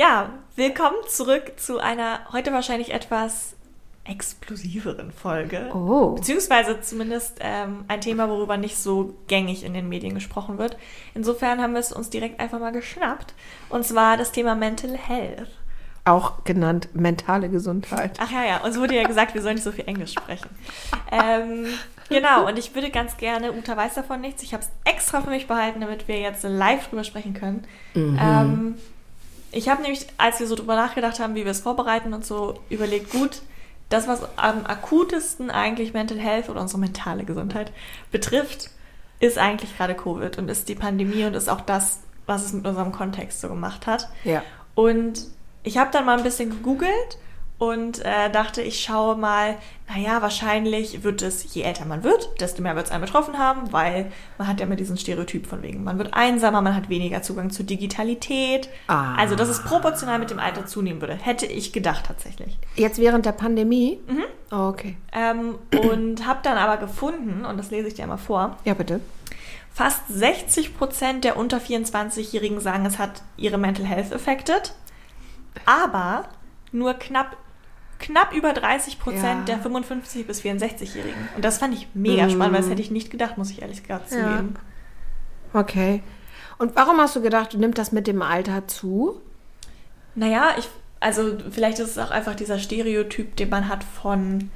Ja, willkommen zurück zu einer heute wahrscheinlich etwas explosiveren Folge. Oh. Beziehungsweise zumindest ähm, ein Thema, worüber nicht so gängig in den Medien gesprochen wird. Insofern haben wir es uns direkt einfach mal geschnappt. Und zwar das Thema Mental Health. Auch genannt mentale Gesundheit. Ach ja, ja. Uns wurde ja gesagt, wir sollen nicht so viel Englisch sprechen. Ähm, genau. Und ich würde ganz gerne, Uta weiß davon nichts, ich habe es extra für mich behalten, damit wir jetzt live drüber sprechen können. Mhm. Ähm, ich habe nämlich, als wir so drüber nachgedacht haben, wie wir es vorbereiten und so, überlegt, gut, das, was am akutesten eigentlich Mental Health oder unsere mentale Gesundheit betrifft, ist eigentlich gerade Covid und ist die Pandemie und ist auch das, was es mit unserem Kontext so gemacht hat. Ja. Und ich habe dann mal ein bisschen gegoogelt und äh, dachte, ich schaue mal, naja, wahrscheinlich wird es, je älter man wird, desto mehr wird es einen betroffen haben, weil man hat ja immer diesen Stereotyp von wegen, man wird einsamer, man hat weniger Zugang zur Digitalität. Ah. Also, dass es proportional mit dem Alter zunehmen würde, hätte ich gedacht tatsächlich. Jetzt während der Pandemie? Mhm. Oh, okay. Ähm, und habe dann aber gefunden, und das lese ich dir mal vor, Ja, bitte. fast 60 Prozent der unter 24-Jährigen sagen, es hat ihre Mental Health affected, aber nur knapp knapp über 30 Prozent Ja. der 55 bis 64-Jährigen. Und das fand ich mega Mm. spannend, weil das hätte ich nicht gedacht, muss ich ehrlich gesagt Ja. zugeben. Okay. Und warum hast du gedacht, du nimmst das mit dem Alter zu? Naja, ich, also vielleicht ist es auch einfach dieser Stereotyp, den man hat von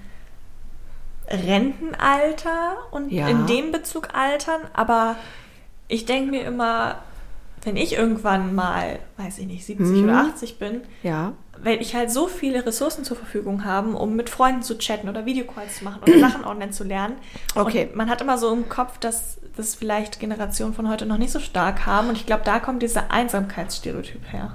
Rentenalter und Ja. in dem Bezug altern, aber ich denke mir immer, wenn ich irgendwann mal, weiß ich nicht, 70 Mhm. oder 80 bin, Ja. werde ich halt so viele Ressourcen zur Verfügung haben, um mit Freunden zu chatten oder Videocalls zu machen oder Sachen online zu lernen. Okay. Und man hat immer so im Kopf, dass das vielleicht Generationen von heute noch nicht so stark haben. Und ich glaube, da kommt dieser Einsamkeitsstereotyp her.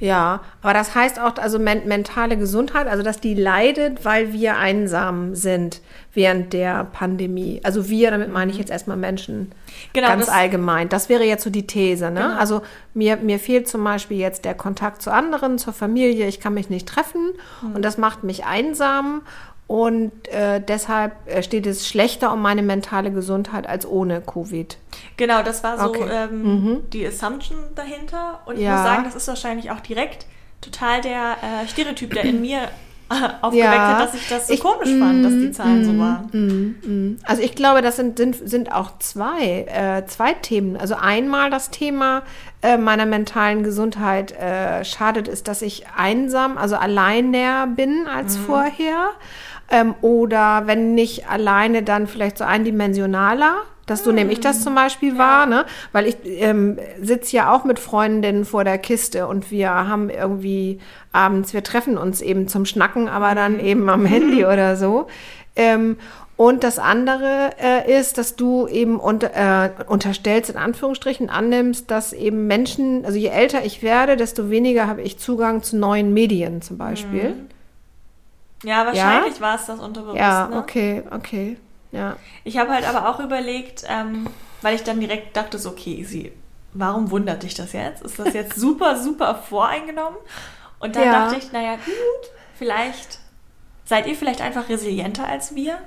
Ja, aber das heißt auch, also men mentale Gesundheit, also dass die leidet, weil wir einsam sind während der Pandemie. Also wir, damit meine ich jetzt erstmal Menschen Genau, ganz allgemein. Das wäre jetzt so die These. Ne? Genau. Also mir, mir fehlt zum Beispiel jetzt der Kontakt zu anderen, zur Familie. Ich kann mich nicht treffen Hm. und das macht mich einsam. Und äh, deshalb äh, steht es schlechter um meine mentale Gesundheit als ohne Covid. Genau, das war so Okay. ähm, die Assumption dahinter. Und ich Ja. muss sagen, das ist wahrscheinlich auch direkt total der äh, Stereotyp, der in mir aufgeweckt Ja. hat, dass ich das so Ich- komisch fand, dass die Zahlen so waren. Mhm. Also ich glaube, das sind, sind, sind auch zwei, äh, zwei Themen. Also einmal das Thema äh, meiner mentalen Gesundheit äh, schadet ist, dass ich einsam, also alleiner bin als vorher. Ähm, oder wenn nicht alleine, dann vielleicht so eindimensionaler. Dass so nehme ich das zum Beispiel wahr, ne? Weil ich ähm, sitze ja auch mit Freundinnen vor der Kiste und wir haben irgendwie abends, wir treffen uns eben zum Schnacken, aber dann eben am Handy oder so. Ähm, und das andere äh, ist, dass du eben unter, äh, unterstellst, in Anführungsstrichen annimmst, dass eben Menschen, also je älter ich werde, desto weniger habe ich Zugang zu neuen Medien zum Beispiel. Ja, wahrscheinlich war es das unterbewusst. Ja, ne? okay, okay. Ja. Ich habe halt aber auch überlegt, ähm, weil ich dann direkt dachte, so, okay, sie, warum wundert dich das jetzt? Ist das jetzt super, super voreingenommen? Und dann Ja. dachte ich, naja, gut, vielleicht seid ihr vielleicht einfach resilienter als wir?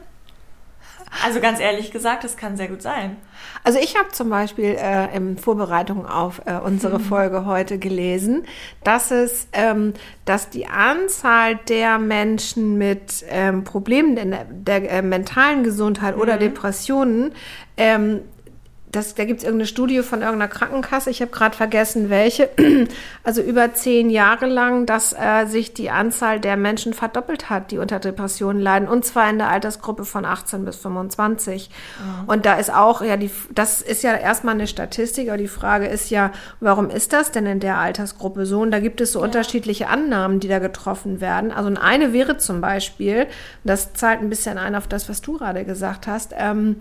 Also ganz ehrlich gesagt, das kann sehr gut sein. Also ich habe zum Beispiel äh, in Vorbereitung auf äh, unsere Folge heute gelesen, dass es, ähm, dass die Anzahl der Menschen mit ähm, Problemen der, der äh, mentalen Gesundheit oder Depressionen ähm, das, da gibt es irgendeine Studie von irgendeiner Krankenkasse, ich habe gerade vergessen welche, also über zehn Jahre lang, dass äh, sich die Anzahl der Menschen verdoppelt hat, die unter Depressionen leiden, und zwar in der Altersgruppe von 18 bis 25. Und da ist auch, ja, die, das ist ja erstmal eine Statistik, aber die Frage ist ja, warum ist das denn in der Altersgruppe so? Und da gibt es so unterschiedliche Annahmen, die da getroffen werden. Also eine wäre zum Beispiel, das zahlt ein bisschen ein auf das, was du gerade gesagt hast, ähm,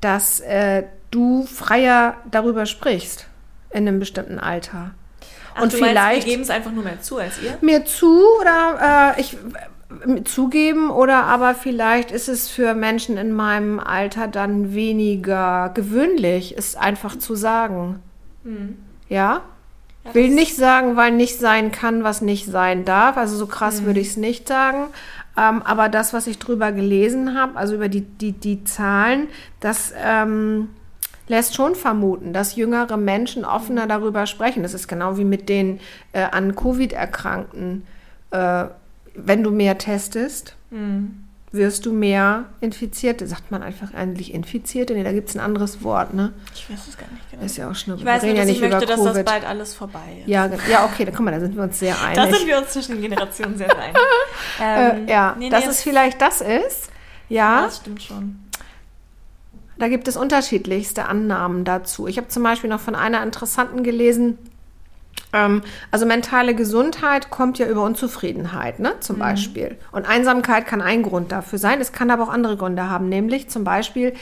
dass äh, du freier darüber sprichst in einem bestimmten Alter. Ach, und du meinst, vielleicht wir geben es einfach nur mehr zu als ihr? mir zu oder äh, ich äh, zugeben oder aber vielleicht ist es für Menschen in meinem Alter dann weniger gewöhnlich, es einfach zu sagen. Ja? Ja, Will nicht sagen, weil nicht sein kann, was nicht sein darf. Also so krass würde ich es nicht sagen. Ähm, aber das, was ich drüber gelesen habe, also über die, die, die Zahlen, das ähm, lässt schon vermuten, dass jüngere Menschen offener darüber sprechen. Das ist genau wie mit den äh, an Covid erkrankten. Äh, wenn du mehr testest, wirst du mehr Infizierte. Sagt man einfach eigentlich Infizierte? Nee, da gibt es ein anderes Wort, ne? Ich weiß es gar nicht genau. Ist ja auch schon Ich weiß nur, reden dass ich möchte, dass das bald alles vorbei ist. Ja, ja, okay, da, guck mal, da sind wir uns sehr einig. Da sind wir uns zwischen den Generationen sehr einig. Ähm, äh, ja, nee, nee, dass es- vielleicht das ist. Ja, Ja, das stimmt schon. Da gibt es unterschiedlichste Annahmen dazu. Ich habe zum Beispiel noch von einer interessanten gelesen. Ähm, also mentale Gesundheit kommt ja über Unzufriedenheit, ne, zum Beispiel. Und Einsamkeit kann ein Grund dafür sein. Es kann aber auch andere Gründe haben, nämlich zum Beispiel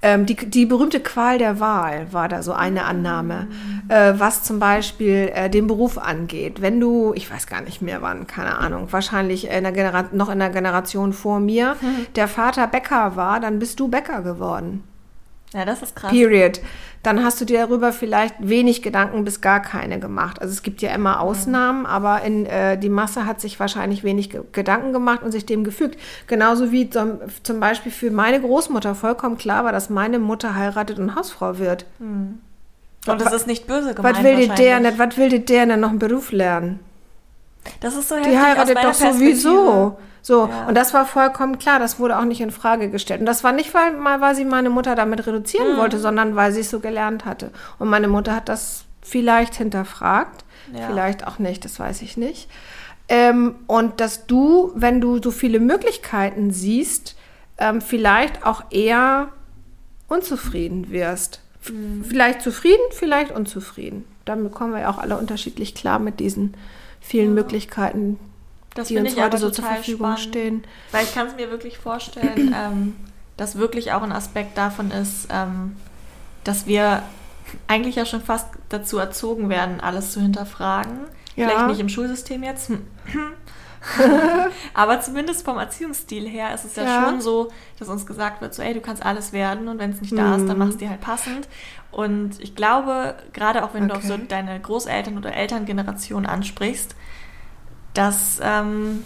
ähm, die, die berühmte Qual der Wahl war da so eine Annahme, äh, was zum Beispiel äh, den Beruf angeht. Wenn du, ich weiß gar nicht mehr wann, keine Ahnung, wahrscheinlich in noch in der Generation vor mir, der Vater Bäcker war, dann bist du Bäcker geworden. Ja, das ist krass. Period. Dann hast du dir darüber vielleicht wenig Gedanken bis gar keine gemacht. Also es gibt ja immer Ausnahmen, aber in, äh, die Masse hat sich wahrscheinlich wenig ge Gedanken gemacht und sich dem gefügt. Genauso wie zum, zum Beispiel für meine Großmutter vollkommen klar war, dass meine Mutter heiratet und Hausfrau wird. Und das ist nicht böse gemeint. Was will die der nicht, was will die der denn noch einen Beruf lernen? Das ist so Die heftig aus heiratet doch sowieso. So, Ja. und das war vollkommen klar, das wurde auch nicht in Frage gestellt. Und das war nicht, weil, mal, weil sie meine Mutter damit reduzieren Mhm. wollte, sondern weil sie es so gelernt hatte. Und meine Mutter hat das vielleicht hinterfragt, Ja. vielleicht auch nicht, das weiß ich nicht. Ähm, und dass du, wenn du so viele Möglichkeiten siehst, ähm, vielleicht auch eher unzufrieden wirst. F- Mhm. Vielleicht zufrieden, vielleicht unzufrieden. Damit kommen wir ja auch alle unterschiedlich klar mit diesen vielen Möglichkeiten, Das die uns ich heute so zur Verfügung spannend. stehen. Weil ich kann es mir wirklich vorstellen, ähm, dass wirklich auch ein Aspekt davon ist, ähm, dass wir eigentlich ja schon fast dazu erzogen werden, alles zu hinterfragen. Ja. Vielleicht nicht im Schulsystem jetzt. Aber zumindest vom Erziehungsstil her ist es ja, Ja. schon so, dass uns gesagt wird, so, ey, du kannst alles werden und wenn es nicht da ist, dann Mhm. machst du dir halt passend. Und ich glaube, gerade auch wenn du auch so Okay. deine Großeltern oder Elterngeneration ansprichst, dass, ähm,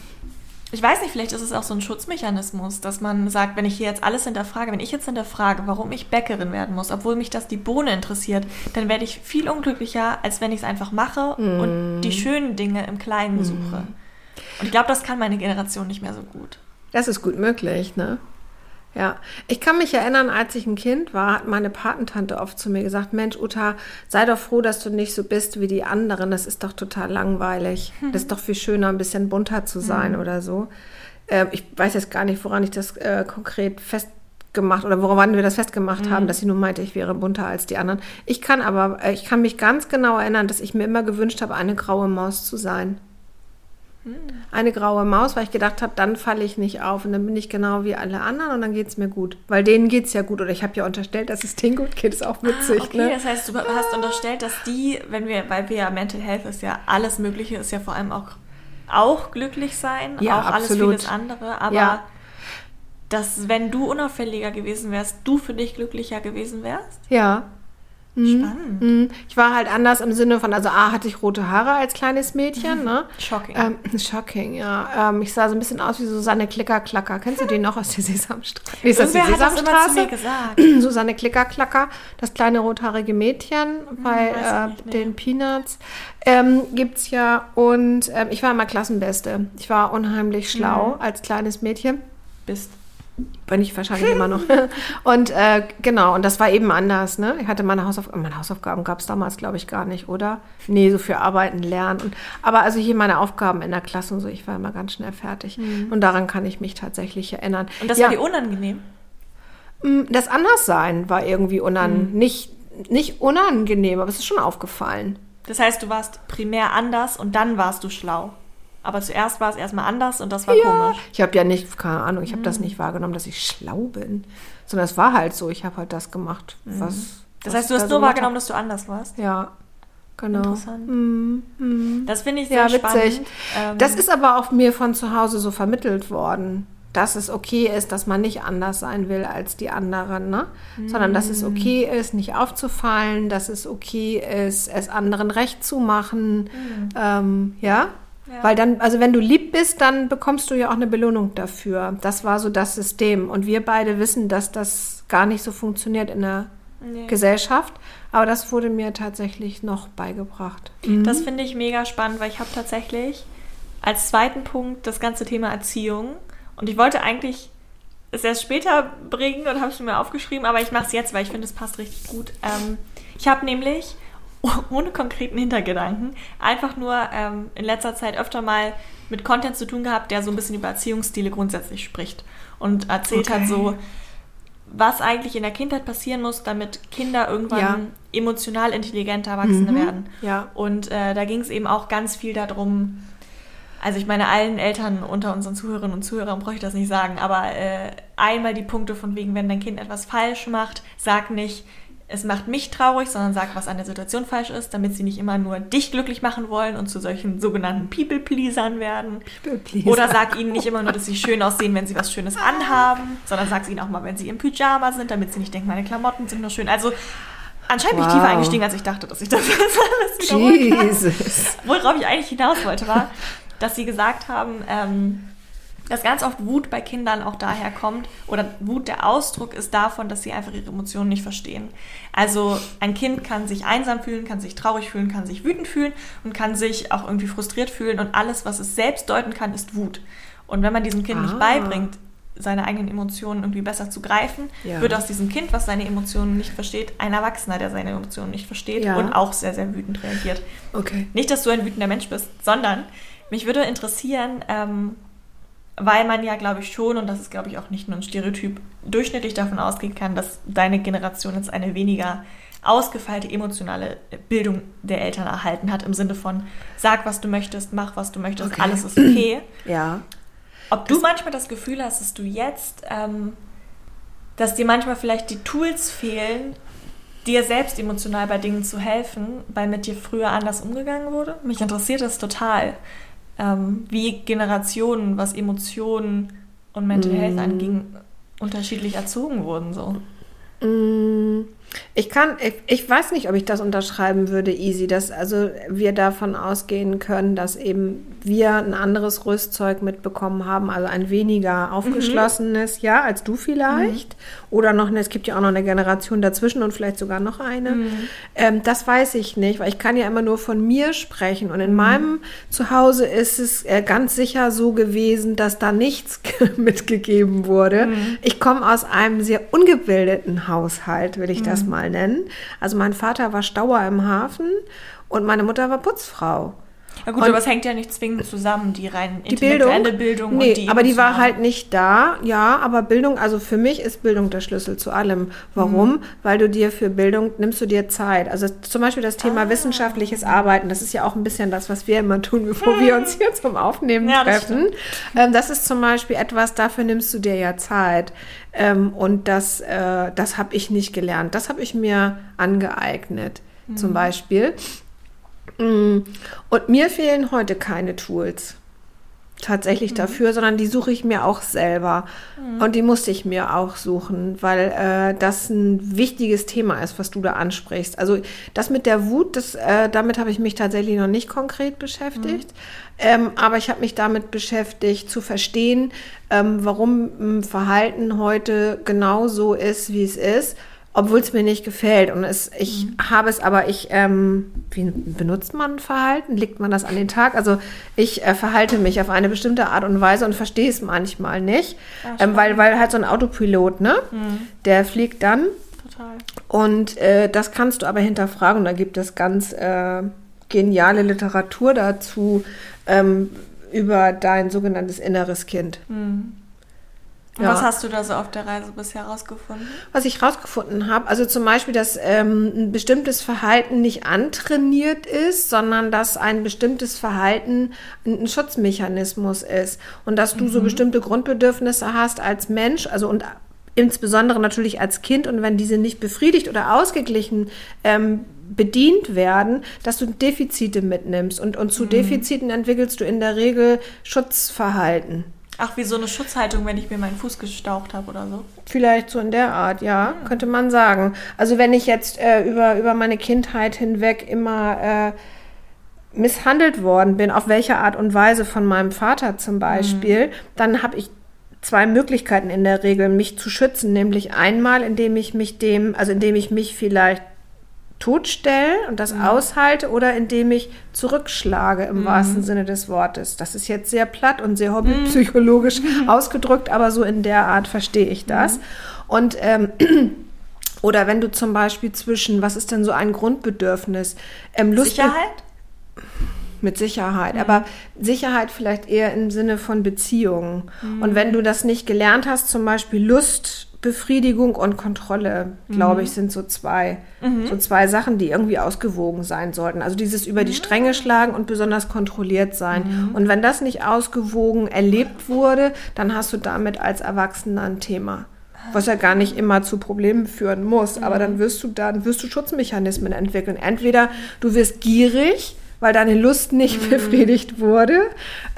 ich weiß nicht, vielleicht ist es auch so ein Schutzmechanismus, dass man sagt, wenn ich hier jetzt alles hinterfrage, wenn ich jetzt hinterfrage, warum ich Bäckerin werden muss, obwohl mich das die Bohne interessiert, dann werde ich viel unglücklicher, als wenn ich es einfach mache und die schönen Dinge im Kleinen suche. Und ich glaube, das kann meine Generation nicht mehr so gut. Das ist gut möglich, ne? Ja, ich kann mich erinnern, als ich ein Kind war, hat meine Patentante oft zu mir gesagt, Mensch, Uta, sei doch froh, dass du nicht so bist wie die anderen. Das ist doch total langweilig. Das ist doch viel schöner, ein bisschen bunter zu sein oder so. Ähm, ich weiß jetzt gar nicht, woran ich das äh, konkret festgemacht oder woran wir das festgemacht haben, dass sie nur meinte, ich wäre bunter als die anderen. Ich kann aber, äh, ich kann mich ganz genau erinnern, dass ich mir immer gewünscht habe, eine graue Maus zu sein eine graue Maus, weil ich gedacht habe, dann falle ich nicht auf und dann bin ich genau wie alle anderen und dann geht es mir gut. Weil denen geht es ja gut. Oder ich habe ja unterstellt, dass es denen gut geht. Ist auch witzig, Ah, okay, ne? das heißt, du hast unterstellt, dass die, wenn wir, weil wir ja Mental Health ist ja alles Mögliche, ist ja vor allem auch, auch glücklich sein, Ja, auch alles absolut. vieles andere, aber Ja. dass, wenn du unauffälliger gewesen wärst, du für dich glücklicher gewesen wärst? Ja. Spannend. Mhm. Ich war halt anders im Sinne von, also A, hatte ich rote Haare als kleines Mädchen, ne? Shocking. Ähm, shocking, ja. Ähm, ich sah so ein bisschen aus wie Susanne Klickerklacker. Kennst du die noch aus der Sesamstraße? Wie ist das die Irgendwer hat das immer zu Sesamstraße? mir gesagt. Susanne Klickerklacker, das kleine rothaarige Mädchen bei weiß ich äh, den Peanuts, ähm, gibt's ja. Und ähm, ich war immer Klassenbeste. Ich war unheimlich schlau Mhm. als kleines Mädchen. Bist. Bin ich wahrscheinlich immer noch. Und äh, genau, und das war eben anders. Ne? Ich hatte meine Hausaufgaben, meine Hausaufgaben gab es damals, glaube ich, gar nicht, oder? Nee, so für Arbeiten, Lernen. Und, aber also hier meine Aufgaben in der Klasse und so, ich war immer ganz schnell fertig. Und daran kann ich mich tatsächlich erinnern. Mhm. Und das ja, war dir unangenehm? Mm, Das Anderssein war irgendwie unan Mhm. nicht, nicht unangenehm, aber es ist schon aufgefallen. Das heißt, du warst primär anders und dann warst du schlau. Aber zuerst war es erstmal anders und das war Ja, komisch. ich habe ja nicht, keine Ahnung, ich habe Mhm. das nicht wahrgenommen, dass ich schlau bin, sondern es war halt so, ich habe halt das gemacht, was. Mhm. Das was heißt, du hast nur so wahrgenommen, dass du anders warst. Ja. genau. Interessant. Mhm. Mhm. Das finde ich sehr Ja, spannend. Ähm, Das ist aber auch mir von zu Hause so vermittelt worden, dass es okay ist, dass man nicht anders sein will als die anderen, ne? Sondern dass es okay ist, nicht aufzufallen, dass es okay ist, es anderen recht zu machen, ähm, ja? Ja. Weil dann, also wenn du lieb bist, dann bekommst du ja auch eine Belohnung dafür. Das war so das System. Und wir beide wissen, dass das gar nicht so funktioniert in der Nee. Gesellschaft. Aber das wurde mir tatsächlich noch beigebracht. Das finde ich mega spannend, weil ich habe tatsächlich als zweiten Punkt das ganze Thema Erziehung. Und ich wollte eigentlich es erst später bringen und habe es mir aufgeschrieben, aber ich mache es jetzt, weil ich finde, es passt richtig gut. Ähm, ich habe nämlich ohne konkreten Hintergedanken einfach nur ähm, in letzter Zeit öfter mal mit Content zu tun gehabt, der so ein bisschen über Erziehungsstile grundsätzlich spricht und erzählt Okay. hat so, was eigentlich in der Kindheit passieren muss, damit Kinder irgendwann Ja. emotional intelligente Erwachsene Mhm. werden. Ja. Und äh, da ging es eben auch ganz viel darum, also ich meine, allen Eltern unter unseren Zuhörerinnen und Zuhörern brauche ich das nicht sagen, aber äh, einmal die Punkte von wegen, wenn dein Kind etwas falsch macht, sag nicht, es macht mich traurig, sondern sag, was an der Situation falsch ist, damit sie nicht immer nur dich glücklich machen wollen und zu solchen sogenannten People-Pleasern werden. People-Pleaser. Oder sag ihnen nicht immer nur, dass sie schön aussehen, wenn sie was Schönes anhaben, sondern sag ihnen auch mal, wenn sie im Pyjama sind, damit sie nicht denken, meine Klamotten sind nur schön. Also anscheinend bin ich Wow. tiefer eingestiegen, als ich dachte, dass ich das alles. Jesus. Worauf ich eigentlich hinaus wollte, war, dass sie gesagt haben, ähm, dass ganz oft Wut bei Kindern auch daher kommt, oder Wut der Ausdruck ist davon, dass sie einfach ihre Emotionen nicht verstehen. Also ein Kind kann sich einsam fühlen, kann sich traurig fühlen, kann sich wütend fühlen und kann sich auch irgendwie frustriert fühlen und alles, was es selbst deuten kann, ist Wut. Und wenn man diesem Kind Ah. nicht beibringt, seine eigenen Emotionen irgendwie besser zu greifen, Ja. wird aus diesem Kind, was seine Emotionen nicht versteht, ein Erwachsener, der seine Emotionen nicht versteht Ja. und auch sehr, sehr wütend reagiert. Okay. Nicht, dass du ein wütender Mensch bist, sondern mich würde interessieren, ähm, weil man ja, glaube ich, schon, und das ist, glaube ich, auch nicht nur ein Stereotyp, durchschnittlich davon ausgehen kann, dass deine Generation jetzt eine weniger ausgefeilte emotionale Bildung der Eltern erhalten hat, im Sinne von, sag, was du möchtest, mach, was du möchtest, Okay. alles ist okay. Ja. Ob du manchmal das Gefühl hast, dass du jetzt, ähm, dass dir manchmal vielleicht die Tools fehlen, dir selbst emotional bei Dingen zu helfen, weil mit dir früher anders umgegangen wurde? Mich interessiert das total, ähm, wie Generationen, was Emotionen und Mental Health anging, unterschiedlich erzogen wurden. So. Mm, Ich kann, ich, ich weiß nicht, ob ich das unterschreiben würde, easy, dass also wir davon ausgehen können, dass eben wir ein anderes Rüstzeug mitbekommen haben, also ein weniger aufgeschlossenes, ja, als du vielleicht. Oder noch eine, es gibt ja auch noch eine Generation dazwischen und vielleicht sogar noch eine. Ähm, das weiß ich nicht, weil ich kann ja immer nur von mir sprechen. Und in meinem Zuhause ist es äh, ganz sicher so gewesen, dass da nichts mitgegeben wurde. Ich komme aus einem sehr ungebildeten Haushalt, will ich das mal nennen. Also mein Vater war Stauer im Hafen und meine Mutter war Putzfrau. Ja gut, Und- aber es hängt ja nicht zwingend zusammen, die rein Die Bildung, Bildung nee, und die aber die war halt nicht da. Ja, aber Bildung, also für mich ist Bildung der Schlüssel zu allem. Warum? Mhm. Weil du dir für Bildung nimmst du dir Zeit. Also zum Beispiel das Thema Ah. wissenschaftliches Arbeiten. Das ist ja auch ein bisschen das, was wir immer tun, bevor wir uns hier zum Aufnehmen Ja, das treffen. Ähm, das ist zum Beispiel etwas, dafür nimmst du dir ja Zeit. Ähm, und das, äh, das habe ich nicht gelernt. Das habe ich mir angeeignet, Mhm. zum Beispiel. Und mir fehlen heute keine Tools tatsächlich dafür, sondern die suche ich mir auch selber. Und die musste ich mir auch suchen, weil äh, das ein wichtiges Thema ist, was du da ansprichst. Also das mit der Wut, das, äh, damit habe ich mich tatsächlich noch nicht konkret beschäftigt. Ähm, aber ich habe mich damit beschäftigt, zu verstehen, ähm, warum ein Verhalten heute genau so ist, wie es ist obwohl es mir nicht gefällt. Und es, ich habe es aber, ich, ähm, wie benutzt man Verhalten? Legt man das an den Tag? Also ich äh, verhalte mich auf eine bestimmte Art und Weise und verstehe es manchmal nicht. Ah, ähm, weil, weil halt so ein Autopilot, ne? Der fliegt dann Total. und äh, das kannst du aber hinterfragen. Da gibt es ganz äh, geniale Literatur dazu ähm, über dein sogenanntes inneres Kind. Und Ja. was hast du da so auf der Reise bisher rausgefunden? Was ich rausgefunden habe, also zum Beispiel, dass ähm, ein bestimmtes Verhalten nicht antrainiert ist, sondern dass ein bestimmtes Verhalten ein, ein Schutzmechanismus ist und dass du so bestimmte Grundbedürfnisse hast als Mensch, also und insbesondere natürlich als Kind und wenn diese nicht befriedigt oder ausgeglichen ähm, bedient werden, dass du Defizite mitnimmst. Und, und zu Mhm. Defiziten entwickelst du in der Regel Schutzverhalten. Ach, wie so eine Schutzhaltung, wenn ich mir meinen Fuß gestaucht habe oder so. Vielleicht so in der Art, ja, könnte man sagen. Also wenn ich jetzt äh, über, über meine Kindheit hinweg immer äh, misshandelt worden bin, auf welche Art und Weise von meinem Vater zum Beispiel, dann habe ich zwei Möglichkeiten in der Regel, mich zu schützen. Nämlich einmal, indem ich mich dem, also indem ich mich vielleicht totstelle und das aushalte oder indem ich zurückschlage im wahrsten Sinne des Wortes. Das ist jetzt sehr platt und sehr hobbypsychologisch ausgedrückt, aber so in der Art verstehe ich das. Und ähm, oder wenn du zum Beispiel zwischen, was ist denn so ein Grundbedürfnis? Ähm, Lust Sicherheit? mit Sicherheit, aber Sicherheit vielleicht eher im Sinne von Beziehungen. Und wenn du das nicht gelernt hast, zum Beispiel Lust, Befriedigung und Kontrolle, glaube ich, sind so zwei, so zwei Sachen, die irgendwie ausgewogen sein sollten. Also dieses über die Stränge schlagen und besonders kontrolliert sein. Und wenn das nicht ausgewogen erlebt wurde, dann hast du damit als Erwachsener ein Thema. Was ja gar nicht immer zu Problemen führen muss, aber dann wirst du dann wirst du Schutzmechanismen entwickeln. Entweder du wirst gierig, weil deine Lust nicht befriedigt wurde,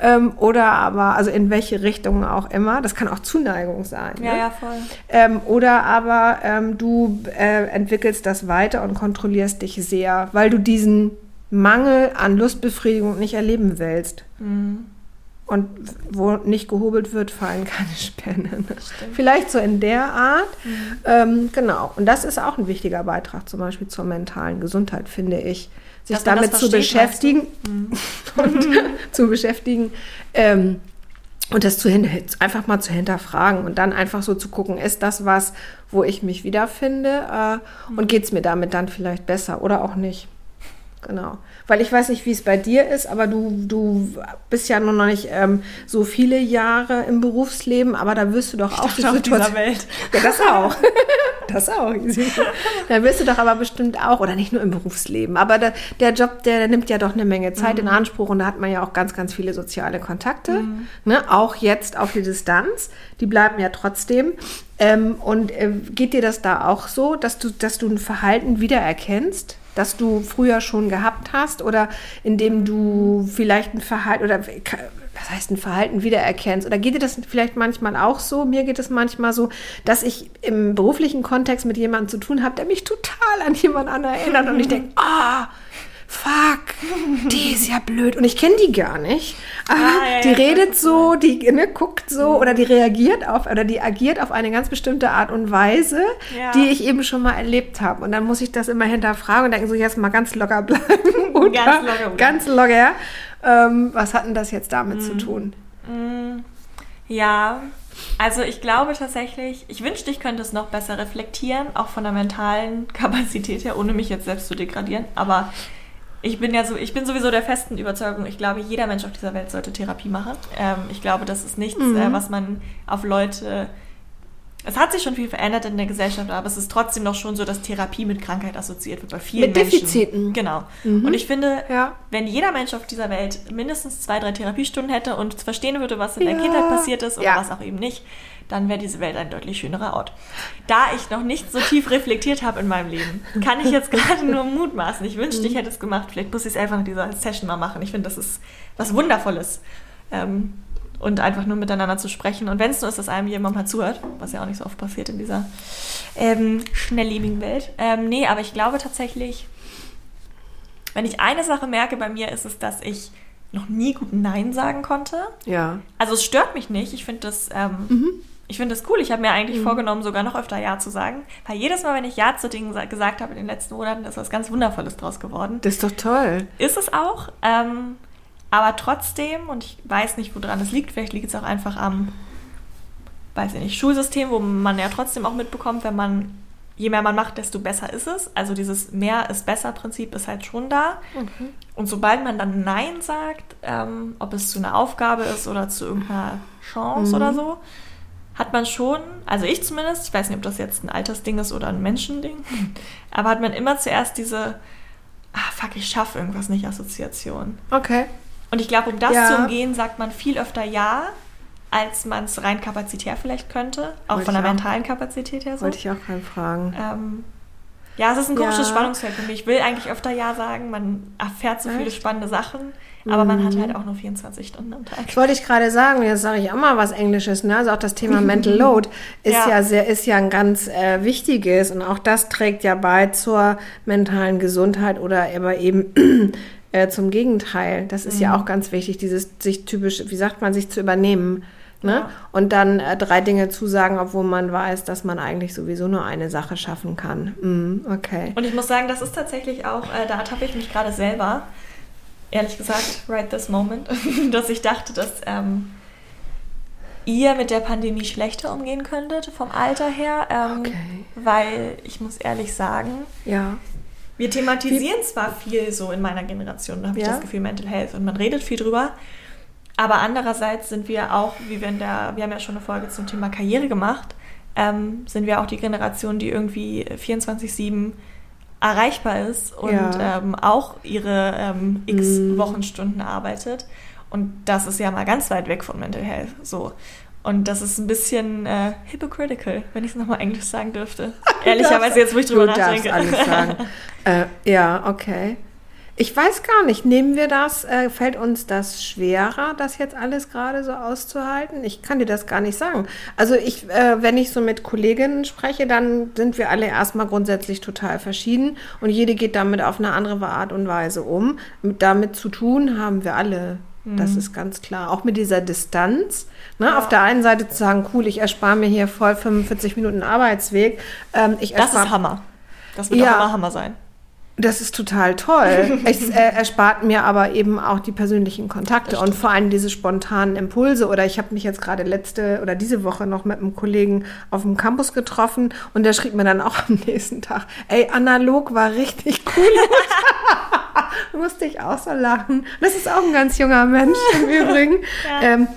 ähm, oder aber, also in welche Richtung auch immer, das kann auch Zuneigung sein. Ja, ne? ja, voll. Ähm, oder aber ähm, du äh, entwickelst das weiter und kontrollierst dich sehr, weil du diesen Mangel an Lustbefriedigung nicht erleben willst. Mhm. Und wo nicht gehobelt wird, fallen keine Späne. Ne? Vielleicht so in der Art. Mhm. Ähm, genau. Und das ist auch ein wichtiger Beitrag, zum Beispiel zur mentalen Gesundheit, finde ich. Sich Dass damit zu beschäftigen und zu beschäftigen. Ähm, und das zu einfach mal zu hinterfragen und dann einfach so zu gucken, ist das was, wo ich mich wiederfinde äh, und geht es mir damit dann vielleicht besser oder auch nicht. Genau. Weil ich weiß nicht, wie es bei dir ist, aber du, du bist ja noch nicht ähm, so viele Jahre im Berufsleben, aber da wirst du doch auch die Situation- Welt. Ja, das auch. Das auch. Da wirst du doch aber bestimmt auch, oder nicht nur im Berufsleben, aber der, der Job, der, der nimmt ja doch eine Menge Zeit in Anspruch und da hat man ja auch ganz, ganz viele soziale Kontakte. Ne? Auch jetzt auf die Distanz. Die bleiben ja trotzdem. Ähm, und äh, geht dir das da auch so, dass du, dass du ein Verhalten wiedererkennst? Das du früher schon gehabt hast oder indem du vielleicht ein Verhalten oder was heißt ein Verhalten wiedererkennst oder geht dir das vielleicht manchmal auch so? Mir geht es manchmal so, dass ich im beruflichen Kontext mit jemandem zu tun habe, der mich total an jemand anderen erinnert und ich denke, ah, fuck, die ist ja blöd und ich kenne die gar nicht. Aber Ah, ja, die ja, redet so, die ne, guckt so oder die reagiert auf oder die agiert auf eine ganz bestimmte Art und Weise, Ja. die ich eben schon mal erlebt habe. Und dann muss ich das immer hinterfragen und denken so, jetzt mal ganz locker bleiben. Oder Ganz locker bleiben. Ganz locker. Ähm, was hat denn das jetzt damit Mhm. zu tun? Ja, also ich glaube tatsächlich, ich wünschte, ich könnte es noch besser reflektieren, auch von der mentalen Kapazität her, ohne mich jetzt selbst zu degradieren. Aber ich bin ja so, ich bin sowieso der festen Überzeugung, ich glaube, jeder Mensch auf dieser Welt sollte Therapie machen. Ähm, ich glaube, das ist nichts, Mhm. äh, was man auf Leute. Es hat sich schon viel verändert in der Gesellschaft, aber es ist trotzdem noch schon so, dass Therapie mit Krankheit assoziiert wird bei vielen Mit Menschen. Defiziten. Genau. Mhm. Und ich finde, Ja. wenn jeder Mensch auf dieser Welt mindestens zwei, drei Therapiestunden hätte und verstehen würde, was in der Ja. Kindheit passiert ist oder Ja. was auch eben nicht, dann wäre diese Welt ein deutlich schönerer Ort. Da ich noch nicht so tief reflektiert habe in meinem Leben, kann ich jetzt gerade nur mutmaßen. Ich wünschte, ich hätte es gemacht. Vielleicht muss ich es einfach in dieser Session mal machen. Ich finde, das ist was Wundervolles. Ähm, und einfach nur miteinander zu sprechen. Und wenn es nur ist, dass einem jemand mal zuhört, was ja auch nicht so oft passiert in dieser ähm, schnelllebigen Welt. Ähm, nee, aber ich glaube tatsächlich, wenn ich eine Sache merke bei mir, ist es, dass ich noch nie gut Nein sagen konnte. Ja. Also es stört mich nicht. Ich finde das, ähm, Mhm. Ich finde das cool. Ich habe mir eigentlich vorgenommen, sogar noch öfter Ja zu sagen. Weil jedes Mal, wenn ich Ja zu Dingen sa- gesagt habe in den letzten Monaten, ist was ganz Wundervolles draus geworden. Das ist doch toll. Ist es auch. Ähm, aber trotzdem, und ich weiß nicht, woran es liegt, vielleicht liegt es auch einfach am, weiß ich nicht, Schulsystem, wo man ja trotzdem auch mitbekommt, wenn man, je mehr man macht, desto besser ist es. Also dieses mehr ist besser Prinzip ist halt schon da. Und sobald man dann Nein sagt, ähm, ob es zu einer Aufgabe ist oder zu irgendeiner Chance oder so, hat man schon, also ich zumindest, ich weiß nicht, ob das jetzt ein Altersding ist oder ein Menschending, aber hat man immer zuerst diese, ah fuck, ich schaffe irgendwas nicht, Assoziation. Okay. Und ich glaube, um das Ja. zu umgehen, sagt man viel öfter Ja, als man es rein kapazitär vielleicht könnte, auch Wollte von der ich auch. mentalen Kapazität her so. Wollte ich auch gerade fragen. Ähm, Ja, es ist ein komisches Ja. Spannungsfeld für mich. Ich will eigentlich öfter Ja sagen. Man erfährt so viele spannende Sachen, aber man hat halt auch nur 24 Stunden am Tag. Ich wollte ich gerade sagen, jetzt sage ich auch mal was Englisches, ne? Also auch das Thema Mental Load ist ja, Ja. sehr, ist ja ein ganz äh, wichtiges und auch das trägt ja bei zur mentalen Gesundheit oder aber eben äh, zum Gegenteil. Das ist Mhm. ja auch ganz wichtig, dieses sich typisch, wie sagt man, sich zu übernehmen. Ne? Ja. Und dann äh, drei Dinge zusagen, obwohl man weiß, dass man eigentlich sowieso nur eine Sache schaffen kann. Mm, okay. Und ich muss sagen, das ist tatsächlich auch, äh, da ertappe ich mich gerade selber, ehrlich gesagt, right this moment, dass ich dachte, dass ähm, ihr mit der Pandemie schlechter umgehen könntet vom Alter her. Ähm, Okay. Weil ich muss ehrlich sagen, Ja. wir thematisieren zwar viel so in meiner Generation, da habe ich Ja. das Gefühl, Mental Health und man redet viel drüber. Aber andererseits sind wir auch, wie wir in der, wir haben ja schon eine Folge zum Thema Karriere gemacht, ähm, sind wir auch die Generation, die irgendwie 24-7 erreichbar ist und Ja. ähm, auch ihre ähm, x Mm. Wochenstunden arbeitet. Und das ist ja mal ganz weit weg von Mental Health. So. Und das ist ein bisschen äh, hypocritical, wenn ich es nochmal Englisch sagen dürfte. Ehrlicherweise jetzt, wo ich drüber du darfst nachdenke. alles sagen. äh, ja, okay. Ich weiß gar nicht, nehmen wir das, äh, fällt uns das schwerer, das jetzt alles gerade so auszuhalten? Ich kann dir das gar nicht sagen. Also ich, äh, wenn ich so mit Kolleginnen spreche, dann sind wir alle erstmal grundsätzlich total verschieden und jede geht damit auf eine andere Art und Weise um. Mit, damit zu tun haben wir alle. Das ist ganz klar. Auch mit dieser Distanz. Ne? Ja. Auf der einen Seite zu sagen, cool, ich erspare mir hier voll 45 Minuten Arbeitsweg. Ähm, ich Das ist Hammer. Das wird Ja. auch immer Hammer sein. Das ist total toll. es äh, erspart mir aber eben auch die persönlichen Kontakte und vor allem diese spontanen Impulse. Oder ich habe mich jetzt gerade letzte oder diese Woche noch mit einem Kollegen auf dem Campus getroffen und der schrieb mir dann auch am nächsten Tag, ey, analog war richtig cool. Musste ich auch so lachen. Das ist auch ein ganz junger Mensch im Übrigen. Ja. Ähm,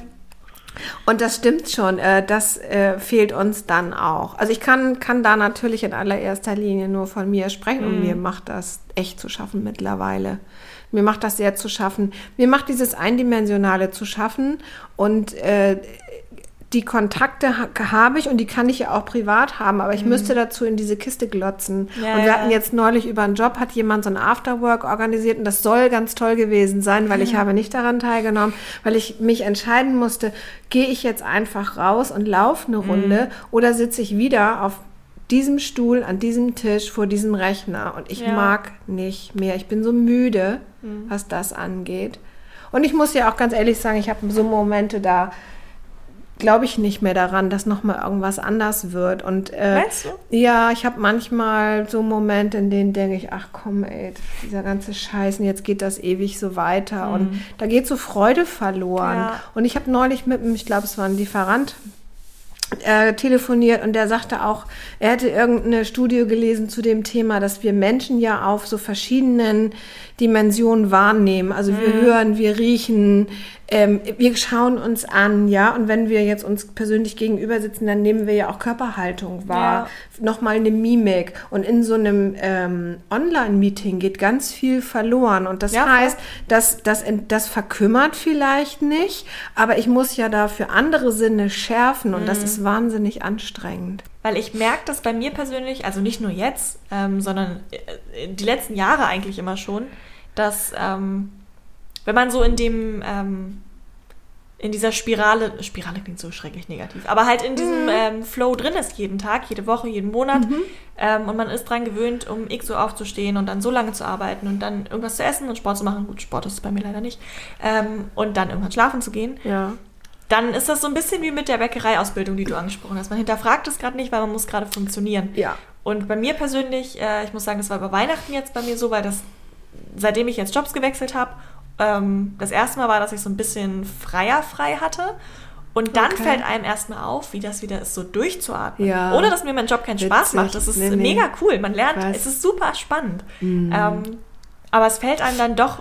und das stimmt schon, äh, das äh, fehlt uns dann auch. Also ich kann, kann da natürlich in allererster Linie nur von mir sprechen und mir macht das echt zu schaffen mittlerweile. Mir macht das sehr zu schaffen. Mir macht dieses Eindimensionale zu schaffen und äh, die Kontakte ha habe ich und die kann ich ja auch privat haben, aber ich müsste dazu in diese Kiste glotzen. Ja, und wir hatten jetzt neulich über einen Job, hat jemand so ein Afterwork organisiert und das soll ganz toll gewesen sein, weil ich habe nicht daran teilgenommen, weil ich mich entscheiden musste, gehe ich jetzt einfach raus und laufe eine Runde oder sitze ich wieder auf diesem Stuhl, an diesem Tisch, vor diesem Rechner und ich Ja. mag nicht mehr. Ich bin so müde, was das angeht. Und ich muss ja auch ganz ehrlich sagen, ich habe so Momente da, glaube ich nicht mehr daran, dass nochmal irgendwas anders wird. Und äh, Meinst du? ja, ich habe manchmal so Momente, in denen denke ich, ach komm, ey, dieser ganze Scheiß, und jetzt geht das ewig so weiter. Und da geht so Freude verloren. Ja. Und ich habe neulich mit einem, ich glaube, es war ein Lieferant, äh, telefoniert und der sagte auch, er hätte irgendeine Studie gelesen zu dem Thema, dass wir Menschen ja auf so verschiedenen Dimensionen wahrnehmen. Also wir hören, wir riechen, ähm, wir schauen uns an, ja. Und wenn wir jetzt uns persönlich gegenüber sitzen, dann nehmen wir ja auch Körperhaltung wahr, nochmal eine Mimik. Und in so einem ähm, Online-Meeting geht ganz viel verloren. Und das Ja, heißt, das, das, das verkümmert vielleicht nicht, aber ich muss ja dafür andere Sinne schärfen und das ist wahnsinnig anstrengend. Weil ich merke das bei mir persönlich, also nicht nur jetzt, ähm, sondern äh, die letzten Jahre eigentlich immer schon, dass ähm, wenn man so in dem ähm, in dieser Spirale, Spirale klingt so schrecklich negativ, aber halt in diesem ähm, Flow drin ist jeden Tag, jede Woche, jeden Monat ähm, und man ist dran gewöhnt, um x Uhr aufzustehen und dann so lange zu arbeiten und dann irgendwas zu essen und Sport zu machen. Gut, Sport ist es bei mir leider nicht. Ähm, und dann irgendwann schlafen zu gehen Ja. Dann ist das so ein bisschen wie mit der Bäckereiausbildung, die du angesprochen hast. Man hinterfragt es gerade nicht, weil man muss gerade funktionieren. Ja. Und bei mir persönlich, äh, ich muss sagen, das war über Weihnachten jetzt bei mir so, weil das, seitdem ich jetzt Jobs gewechselt habe, ähm, das erste Mal war, dass ich so ein bisschen freier frei hatte. Und dann Okay. fällt einem erstmal auf, wie das wieder ist, so durchzuatmen. Ja. Ohne dass mir mein Job keinen Spaß Witzig. macht. Das ist Nee, nee. mega cool. Man lernt. Mhm. es ist super spannend. Ähm, aber es fällt einem dann doch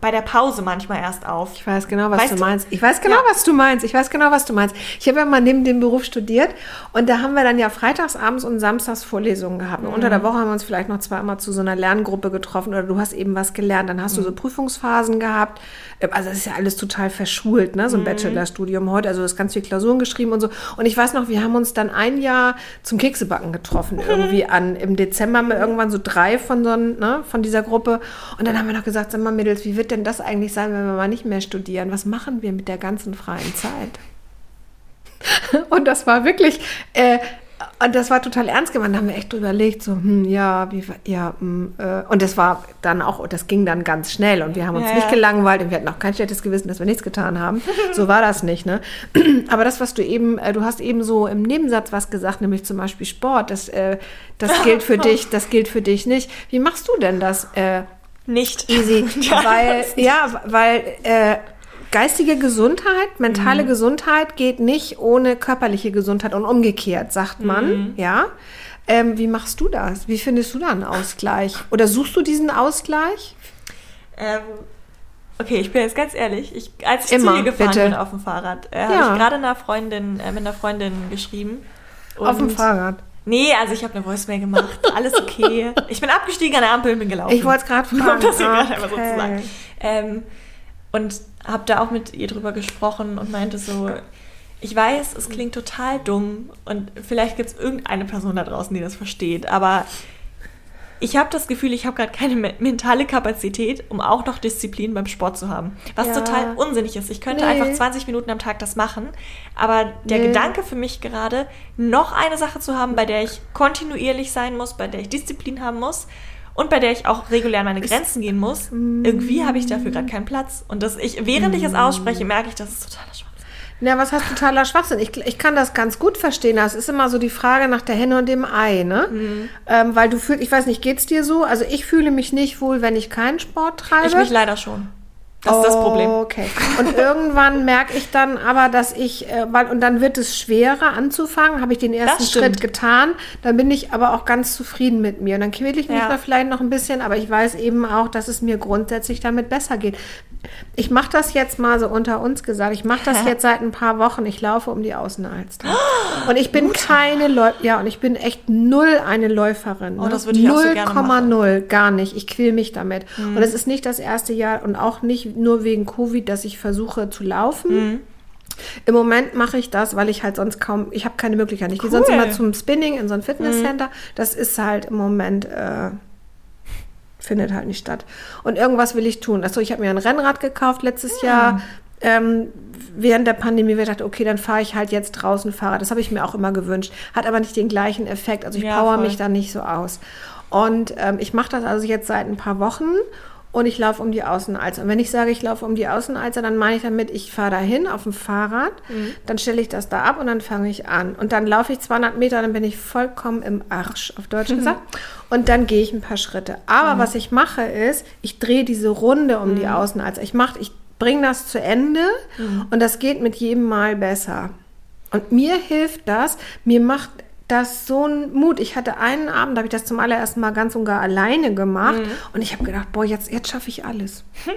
bei der Pause manchmal erst auf. Ich weiß genau, was Weißt du meinst. Ich weiß genau, Ja. was du meinst. Ich weiß genau, was du meinst. Ich habe ja mal neben dem Beruf studiert und da haben wir dann ja freitagsabends und samstags Vorlesungen gehabt. Und unter Mhm. der Woche haben wir uns vielleicht noch zweimal zu so einer Lerngruppe getroffen oder du hast eben was gelernt. Dann hast du so Mhm. Prüfungsphasen gehabt. Also das ist ja alles total verschult, ne? so ein Mhm. Bachelorstudium heute. Also du hast ganz viel Klausuren geschrieben und so. Und ich weiß noch, wir haben uns dann ein Jahr zum Keksebacken getroffen irgendwie an. Im Dezember haben wir irgendwann so drei von, so, ne, von dieser Gruppe. Und dann haben wir noch gesagt, sag mal Mädels, wie wird denn das eigentlich sein, wenn wir mal nicht mehr studieren? Was machen wir mit der ganzen freien Zeit? Und das war wirklich, äh, und das war total ernst gemeint. Da haben wir echt drüber überlegt, so, hm, ja, wie, ja, hm, äh, und das war dann auch, das ging dann ganz schnell und wir haben uns Ja, nicht gelangweilt und wir hatten auch kein schlechtes Gewissen, dass wir nichts getan haben. So war das nicht, ne? Aber das, was du eben, äh, du hast eben so im Nebensatz was gesagt, nämlich zum Beispiel Sport, das, äh, das gilt für dich, das gilt für dich nicht. Wie machst du denn das? Nicht. easy, Ja, weil ja, weil äh, geistige Gesundheit, mentale Mhm. Gesundheit geht nicht ohne körperliche Gesundheit und umgekehrt, sagt man, Mhm. ja. Ähm, wie machst du das? Wie findest du da einen Ausgleich? Oder suchst du diesen Ausgleich? Ähm, okay, ich bin jetzt ganz ehrlich. Ich, als ich Immer, zu dir gefahren bitte. bin auf dem Fahrrad, äh, Ja. habe ich gerade einer Freundin, äh, mit einer Freundin geschrieben. Auf dem Fahrrad. Nee, also ich habe eine Voicemail gemacht. Alles okay. Ich bin abgestiegen an der Ampel und bin gelaufen. Ich wollte es gerade Um fragen. das hier gerade Okay. zu sagen. Ähm, und habe da auch mit ihr drüber gesprochen und meinte so, ich weiß, es klingt total dumm und vielleicht gibt es irgendeine Person da draußen, die das versteht, aber ich habe das Gefühl, ich habe gerade keine me- mentale Kapazität, um auch noch Disziplin beim Sport zu haben. Was Ja. total unsinnig ist. Ich könnte Nee. einfach 20 Minuten am Tag das machen, aber der Nee. Gedanke für mich gerade, noch eine Sache zu haben, bei der ich kontinuierlich sein muss, bei der ich Disziplin haben muss und bei der ich auch regulär an meine Grenzen gehen muss, irgendwie habe ich dafür gerade keinen Platz. Und das ich, während ich es ausspreche, merke ich, das ist totaler Schwachsinn. Ja, was heißt totaler Schwachsinn? Ich, ich kann das ganz gut verstehen. Das ist immer so die Frage nach der Henne und dem Ei, ne? Mhm. Ähm, weil du fühlst, ich weiß nicht, geht's dir so? Also ich fühle mich nicht wohl, wenn ich keinen Sport treibe. Ich mich leider schon. Das ist das Problem. Okay. Und irgendwann merke ich dann aber, dass ich, äh, weil, und dann wird es schwerer anzufangen, habe ich den ersten. Schritt getan, dann bin ich aber auch ganz zufrieden mit mir. Und dann quäle ich mich Ja. da vielleicht noch ein bisschen, aber ich weiß eben auch, dass es mir grundsätzlich damit besser geht. Ich mache das jetzt mal so unter uns gesagt, ich mache das jetzt seit ein paar Wochen. Ich laufe um die Außenalster. Und ich bin keine Läuferin, ja, und ich bin echt null eine Läuferin. Oh, ne? das würde ich auch so gerne machen. 0,0, gar nicht. Ich quäl mich damit. Und es ist nicht das erste Jahr und auch nicht nur wegen Covid, dass ich versuche zu laufen. Im Moment mache ich das, weil ich halt sonst kaum, ich habe keine Möglichkeit. Ich gehe sonst Cool. immer zum Spinning in so ein Fitnesscenter. Das ist halt im Moment, äh, findet halt nicht statt. Und irgendwas will ich tun. Achso, ich habe mir ein Rennrad gekauft letztes Jahr. Ähm, während der Pandemie ich gedacht, okay, dann fahre ich halt jetzt draußen Fahrrad. Das habe ich mir auch immer gewünscht. Hat aber nicht den gleichen Effekt. Also ich Ja, power voll. mich da nicht so aus. Und ähm, ich mache das also jetzt seit ein paar Wochen und ich laufe um die Außenalster. Und wenn ich sage, ich laufe um die Außenalster, dann meine ich damit, ich fahre dahin auf dem Fahrrad, dann stelle ich das da ab und dann fange ich an. Und dann laufe ich 200 Meter, dann bin ich vollkommen im Arsch, auf Deutsch gesagt. Und dann gehe ich ein paar Schritte. Aber was ich mache ist, ich drehe diese Runde um die Außenalster. Ich mache, ich bringe das zu Ende und das geht mit jedem Mal besser. Und mir hilft das, mir macht das so einen Mut. Ich hatte einen Abend, da habe ich das zum allerersten Mal ganz und gar alleine gemacht und ich habe gedacht, boah, jetzt, jetzt schaffe ich alles.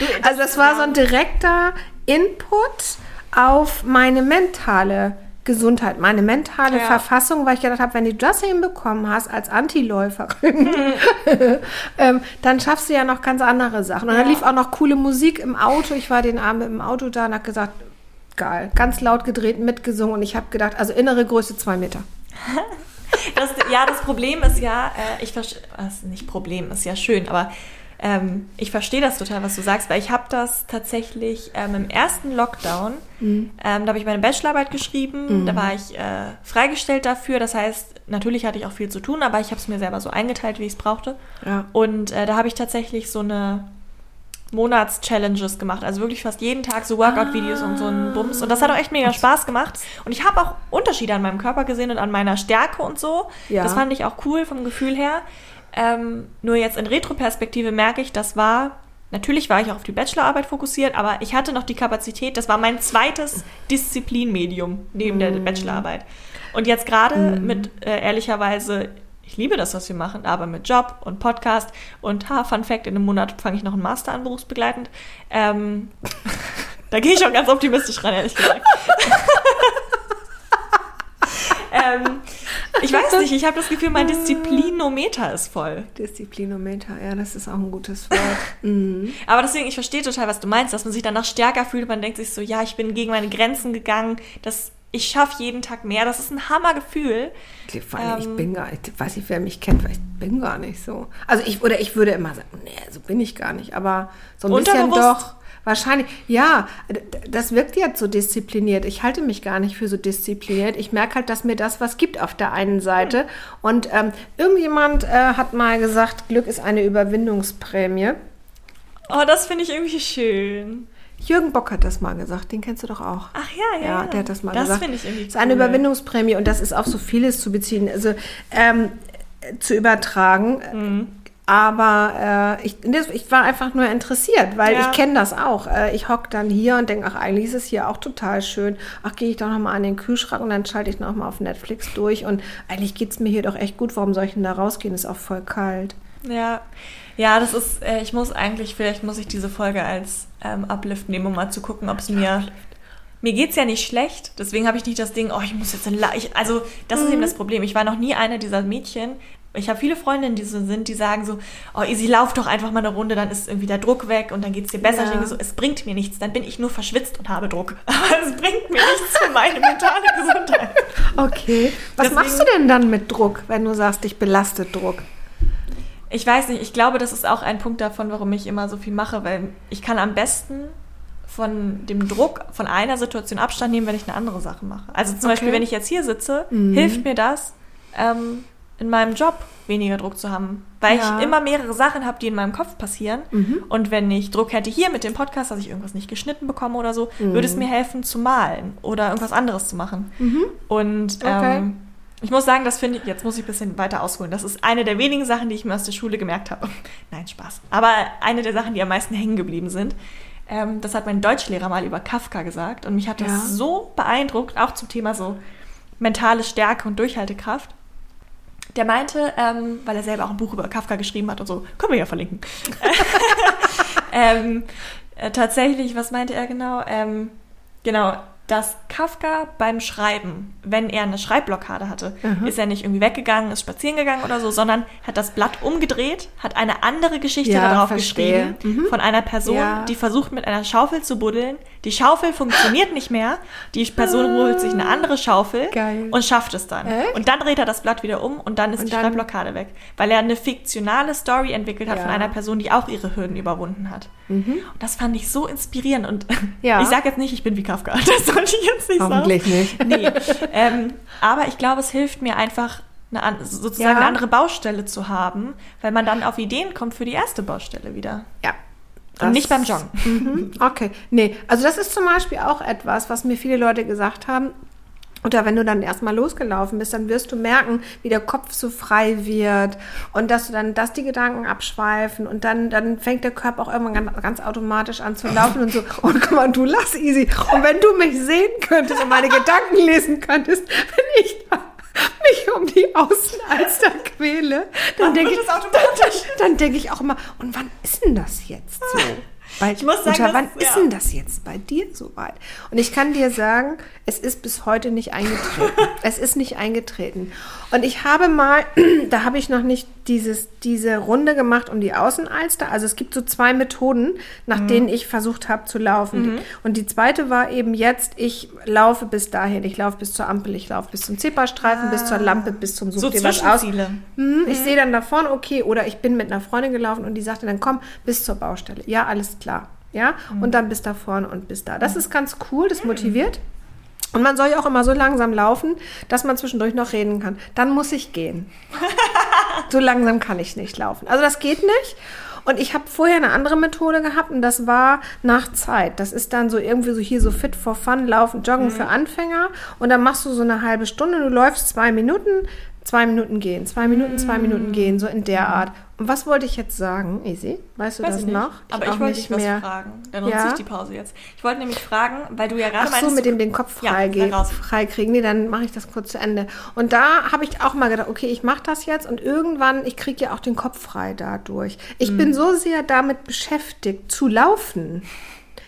Du, Also das war so ein direkter Input auf meine mentale Gesundheit, meine mentale Ja. Verfassung, weil ich gedacht habe, wenn du das hinbekommen hast als Antiläuferin, ähm, dann schaffst du ja noch ganz andere Sachen. Und dann Ja. lief auch noch coole Musik im Auto. Ich war den Abend im Auto da und habe gesagt, geil, ganz laut gedreht, mitgesungen und ich habe gedacht, also innere Größe zwei Meter. Das, ja, das Problem ist ja, äh, ich verstehe, also nicht Problem, ist ja schön, aber ähm, ich verstehe das total, was du sagst, weil ich habe das tatsächlich ähm, im ersten Lockdown, Mhm. ähm, da habe ich meine Bachelorarbeit geschrieben, da war ich äh, freigestellt dafür, das heißt, natürlich hatte ich auch viel zu tun, aber ich habe es mir selber so eingeteilt, wie ich es brauchte. Ja. Und äh, da habe ich tatsächlich so eine Monats-Challenges gemacht. Also wirklich fast jeden Tag so Workout-Videos und so ein Bums. Und das hat auch echt mega Spaß gemacht. Und ich habe auch Unterschiede an meinem Körper gesehen und an meiner Stärke und so. Ja. Das fand ich auch cool vom Gefühl her. Ähm, nur jetzt in Retroperspektive merke ich, das war, natürlich war ich auch auf die Bachelorarbeit fokussiert, aber ich hatte noch die Kapazität, das war mein zweites Disziplinmedium neben der Bachelorarbeit. Und jetzt gerade mit, äh, ehrlicherweise, ich liebe das, was wir machen, aber mit Job und Podcast und ha, Fun Fact, in einem Monat fange ich noch einen Master an, berufsbegleitend. Ähm, da gehe ich auch ganz optimistisch ran, ehrlich gesagt. ähm, ich weiß nicht, ich habe das Gefühl, mein Disziplinometer ist voll. Disziplinometer, ja, das ist auch ein gutes Wort. mhm. Aber deswegen, ich verstehe total, was du meinst, dass man sich danach stärker fühlt. Man denkt sich so, ja, ich bin gegen meine Grenzen gegangen. Das, ich schaffe jeden Tag mehr. Das ist ein Hammergefühl. Vor allem, ich ähm, bin gar nicht, weiß nicht, wer mich kennt, weil ich bin gar nicht so. Also ich, oder ich würde immer sagen, nee, so bin ich gar nicht. Aber so ein bisschen doch. Wahrscheinlich, ja, das wirkt jetzt so diszipliniert. Ich halte mich gar nicht für so diszipliniert. Ich merke halt, dass mir das was gibt auf der einen Seite. Und ähm, irgendjemand äh, hat mal gesagt, Glück ist eine Überwindungsprämie. Oh, das finde ich irgendwie schön. Jürgen Bock hat das mal gesagt, den kennst du doch auch. Ach ja, ja. Ja, der hat das mal das gesagt. Das finde ich irgendwie Das ist eine Überwindungsprämie und das ist auf so vieles zu beziehen, also ähm, zu übertragen. Mhm. Aber äh, ich, ich war einfach nur interessiert, weil ja. ich kenne das auch. Äh, ich hocke dann hier und denke, ach, eigentlich ist es hier auch total schön. Ach, gehe ich doch nochmal an den Kühlschrank und dann schalte ich nochmal auf Netflix durch. Und eigentlich geht es mir hier doch echt gut. Warum soll ich denn da rausgehen? Ist auch voll kalt. Ja, ja, das ist, äh, ich muss eigentlich, vielleicht muss ich diese Folge als ähm, Uplift nehmen, um mal zu gucken, ob es mir mir geht es ja nicht schlecht, deswegen habe ich nicht das Ding, oh, ich muss jetzt in La ich, Also, das mhm. ist eben das Problem. Ich war noch nie eine dieser Mädchen, ich habe viele Freundinnen, die so sind, die sagen so, oh Easy, lauf doch einfach mal eine Runde, dann ist irgendwie der Druck weg und dann geht es dir besser. Ja. Ich denke so, es bringt mir nichts, dann bin ich nur verschwitzt und habe Druck. Aber es bringt mir nichts für meine mentale Gesundheit. Okay. Was Deswegen, machst du denn dann mit Druck, wenn du sagst, dich belastet Druck? Ich weiß nicht, ich glaube, das ist auch ein Punkt davon, warum ich immer so viel mache, weil ich kann am besten von dem Druck von einer Situation Abstand nehmen, wenn ich eine andere Sache mache. Also zum okay. Beispiel, wenn ich jetzt hier sitze, mhm. hilft mir das, ähm, in meinem Job weniger Druck zu haben. Weil ja. ich immer mehrere Sachen habe, die in meinem Kopf passieren. Mhm. Und wenn ich Druck hätte hier mit dem Podcast, dass ich irgendwas nicht geschnitten bekomme oder so, mhm. würde es mir helfen zu malen oder irgendwas anderes zu machen. Mhm. Und okay. Ich muss sagen, das finde ich, jetzt muss ich ein bisschen weiter ausholen. Das ist eine der wenigen Sachen, die ich mir aus der Schule gemerkt habe. Nein, Spaß. Aber eine der Sachen, die am meisten hängen geblieben sind. Ähm, das hat mein Deutschlehrer mal über Kafka gesagt. Und mich hat das ja. so beeindruckt, auch zum Thema so mentale Stärke und Durchhaltekraft der meinte, ähm, weil er selber auch ein Buch über Kafka geschrieben hat und so, können wir ja verlinken. ähm, äh, tatsächlich, was meinte er genau? Ähm, genau, dass Kafka beim Schreiben, wenn er eine Schreibblockade hatte, mhm. ist er nicht irgendwie weggegangen, ist spazieren gegangen oder so, sondern hat das Blatt umgedreht, hat eine andere Geschichte ja, darauf verstehe. geschrieben mhm. von einer Person, ja. die versucht mit einer Schaufel zu buddeln. Die Schaufel funktioniert nicht mehr. Die Person ah, holt sich eine andere Schaufel geil. und schafft es dann. Echt? Und dann dreht er das Blatt wieder um und dann ist und die dann, Schreibblockade weg, weil er eine fiktionale Story entwickelt hat ja. von einer Person, die auch ihre Hürden überwunden hat. Mhm. Und das fand ich so inspirierend und ich sage jetzt nicht, ich bin wie Kafka. Das wollte ich jetzt nicht Hoffentlich sagen. nicht. Nee. Ähm, aber ich glaube, es hilft mir einfach, eine, sozusagen ja. eine andere Baustelle zu haben, weil man dann auf Ideen kommt für die erste Baustelle wieder. Ja. Und nicht beim Joggen. Mhm. Okay. Nee, also das ist zum Beispiel auch etwas, was mir viele Leute gesagt haben. Oder wenn du dann erstmal losgelaufen bist, dann wirst du merken, wie der Kopf so frei wird und dass du dann, dass die Gedanken abschweifen und dann, dann fängt der Körper auch irgendwann ganz, ganz automatisch an zu laufen und so, und guck mal, du lass easy. Und wenn du mich sehen könntest und meine Gedanken lesen könntest, wenn ich da mich um die Außenalster quäle, dann denke ich, dann, dann ich auch immer, und wann ist denn das jetzt so? Weil, ich muss sagen, unter wann das, ist denn das jetzt bei dir soweit? Und ich kann dir sagen, es ist bis heute nicht eingetreten. es ist nicht eingetreten. Und ich habe mal, da habe ich noch nicht dieses, diese Runde gemacht um die Außenalster. Also es gibt so zwei Methoden, nach mhm. denen ich versucht habe zu laufen. Mhm. Und die zweite war eben jetzt, ich laufe bis dahin. Ich laufe bis zur Ampel, ich laufe bis zum Zebrastreifen, ah. bis zur Lampe, bis zum Such so dir was aus. Mhm. Ich sehe dann da vorne, okay, oder ich bin mit einer Freundin gelaufen und die sagte dann, komm, bis zur Baustelle. Ja, alles klar. Ja, mhm. und dann bis da vorne und bis da. Das mhm. ist ganz cool, das motiviert. Und man soll ja auch immer so langsam laufen, dass man zwischendurch noch reden kann. Dann muss ich gehen. so langsam kann ich nicht laufen. Also das geht nicht. Und ich habe vorher eine andere Methode gehabt und das war nach Zeit. Das ist dann so irgendwie so hier so fit for fun, laufen, joggen mhm. für Anfänger. Und dann machst du so eine halbe Stunde, du läufst zwei Minuten, zwei Minuten gehen, zwei Minuten, zwei Minuten gehen, so in der Art. Und was wollte ich jetzt sagen, Easy? Weißt du Weiß das ich noch? Aber auch ich wollte nicht dich was fragen. Dann nutze Ja? ich die Pause jetzt. Ich wollte nämlich fragen, weil du ja gerade Ach so, meintest, mit dem den Kopf Ja, frei, sag raus. frei kriegen. Nee, dann mache ich das kurz zu Ende. Und da habe ich auch mal gedacht, okay, ich mache das jetzt und irgendwann, ich kriege ja auch den Kopf frei dadurch. Ich Mhm. bin so sehr damit beschäftigt, zu laufen,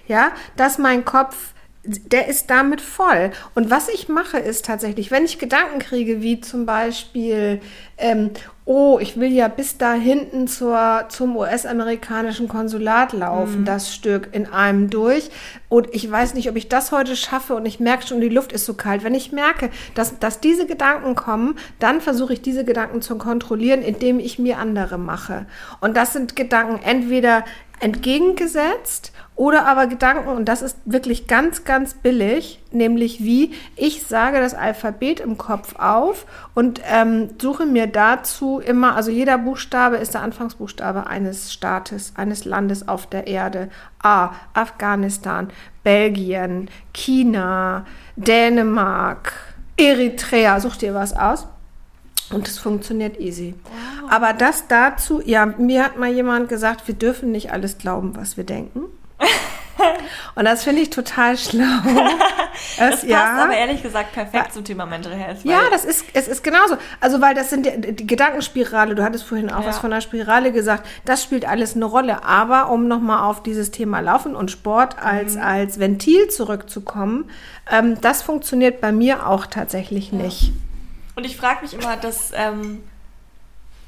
ja, dass mein Kopf, der ist damit voll. Und was ich mache, ist tatsächlich, wenn ich Gedanken kriege, wie zum Beispiel, ähm, oh, ich will ja bis da hinten zur, zum US-amerikanischen Konsulat laufen, das Stück in einem durch. Und ich weiß nicht, ob ich das heute schaffe und ich merke schon, die Luft ist so kalt. Wenn ich merke, dass, dass diese Gedanken kommen, dann versuche ich diese Gedanken zu kontrollieren, indem ich mir andere mache. Und das sind Gedanken entweder entgegengesetzt oder aber Gedanken, und das ist wirklich ganz, ganz billig, nämlich wie ich sage das Alphabet im Kopf auf und ähm, suche mir dazu immer, also jeder Buchstabe ist der Anfangsbuchstabe eines Staates, eines Landes auf der Erde. A, Afghanistan, Belgien, China, Dänemark, Eritrea, such dir was aus. Und es funktioniert easy. Aber das dazu, ja, mir hat mal jemand gesagt, wir dürfen nicht alles glauben, was wir denken. Und das finde ich total schlau. das passt aber ehrlich gesagt perfekt zum Thema Mental Health. Ja, weil- das ist, es ist genauso. Also, weil das sind die, die Gedankenspirale, du hattest vorhin auch Ja. was von der Spirale gesagt, das spielt alles eine Rolle. Aber um nochmal auf dieses Thema Laufen und Sport als, Mhm. als Ventil zurückzukommen, ähm, das funktioniert bei mir auch tatsächlich nicht. Und ich frage mich immer, dass ähm,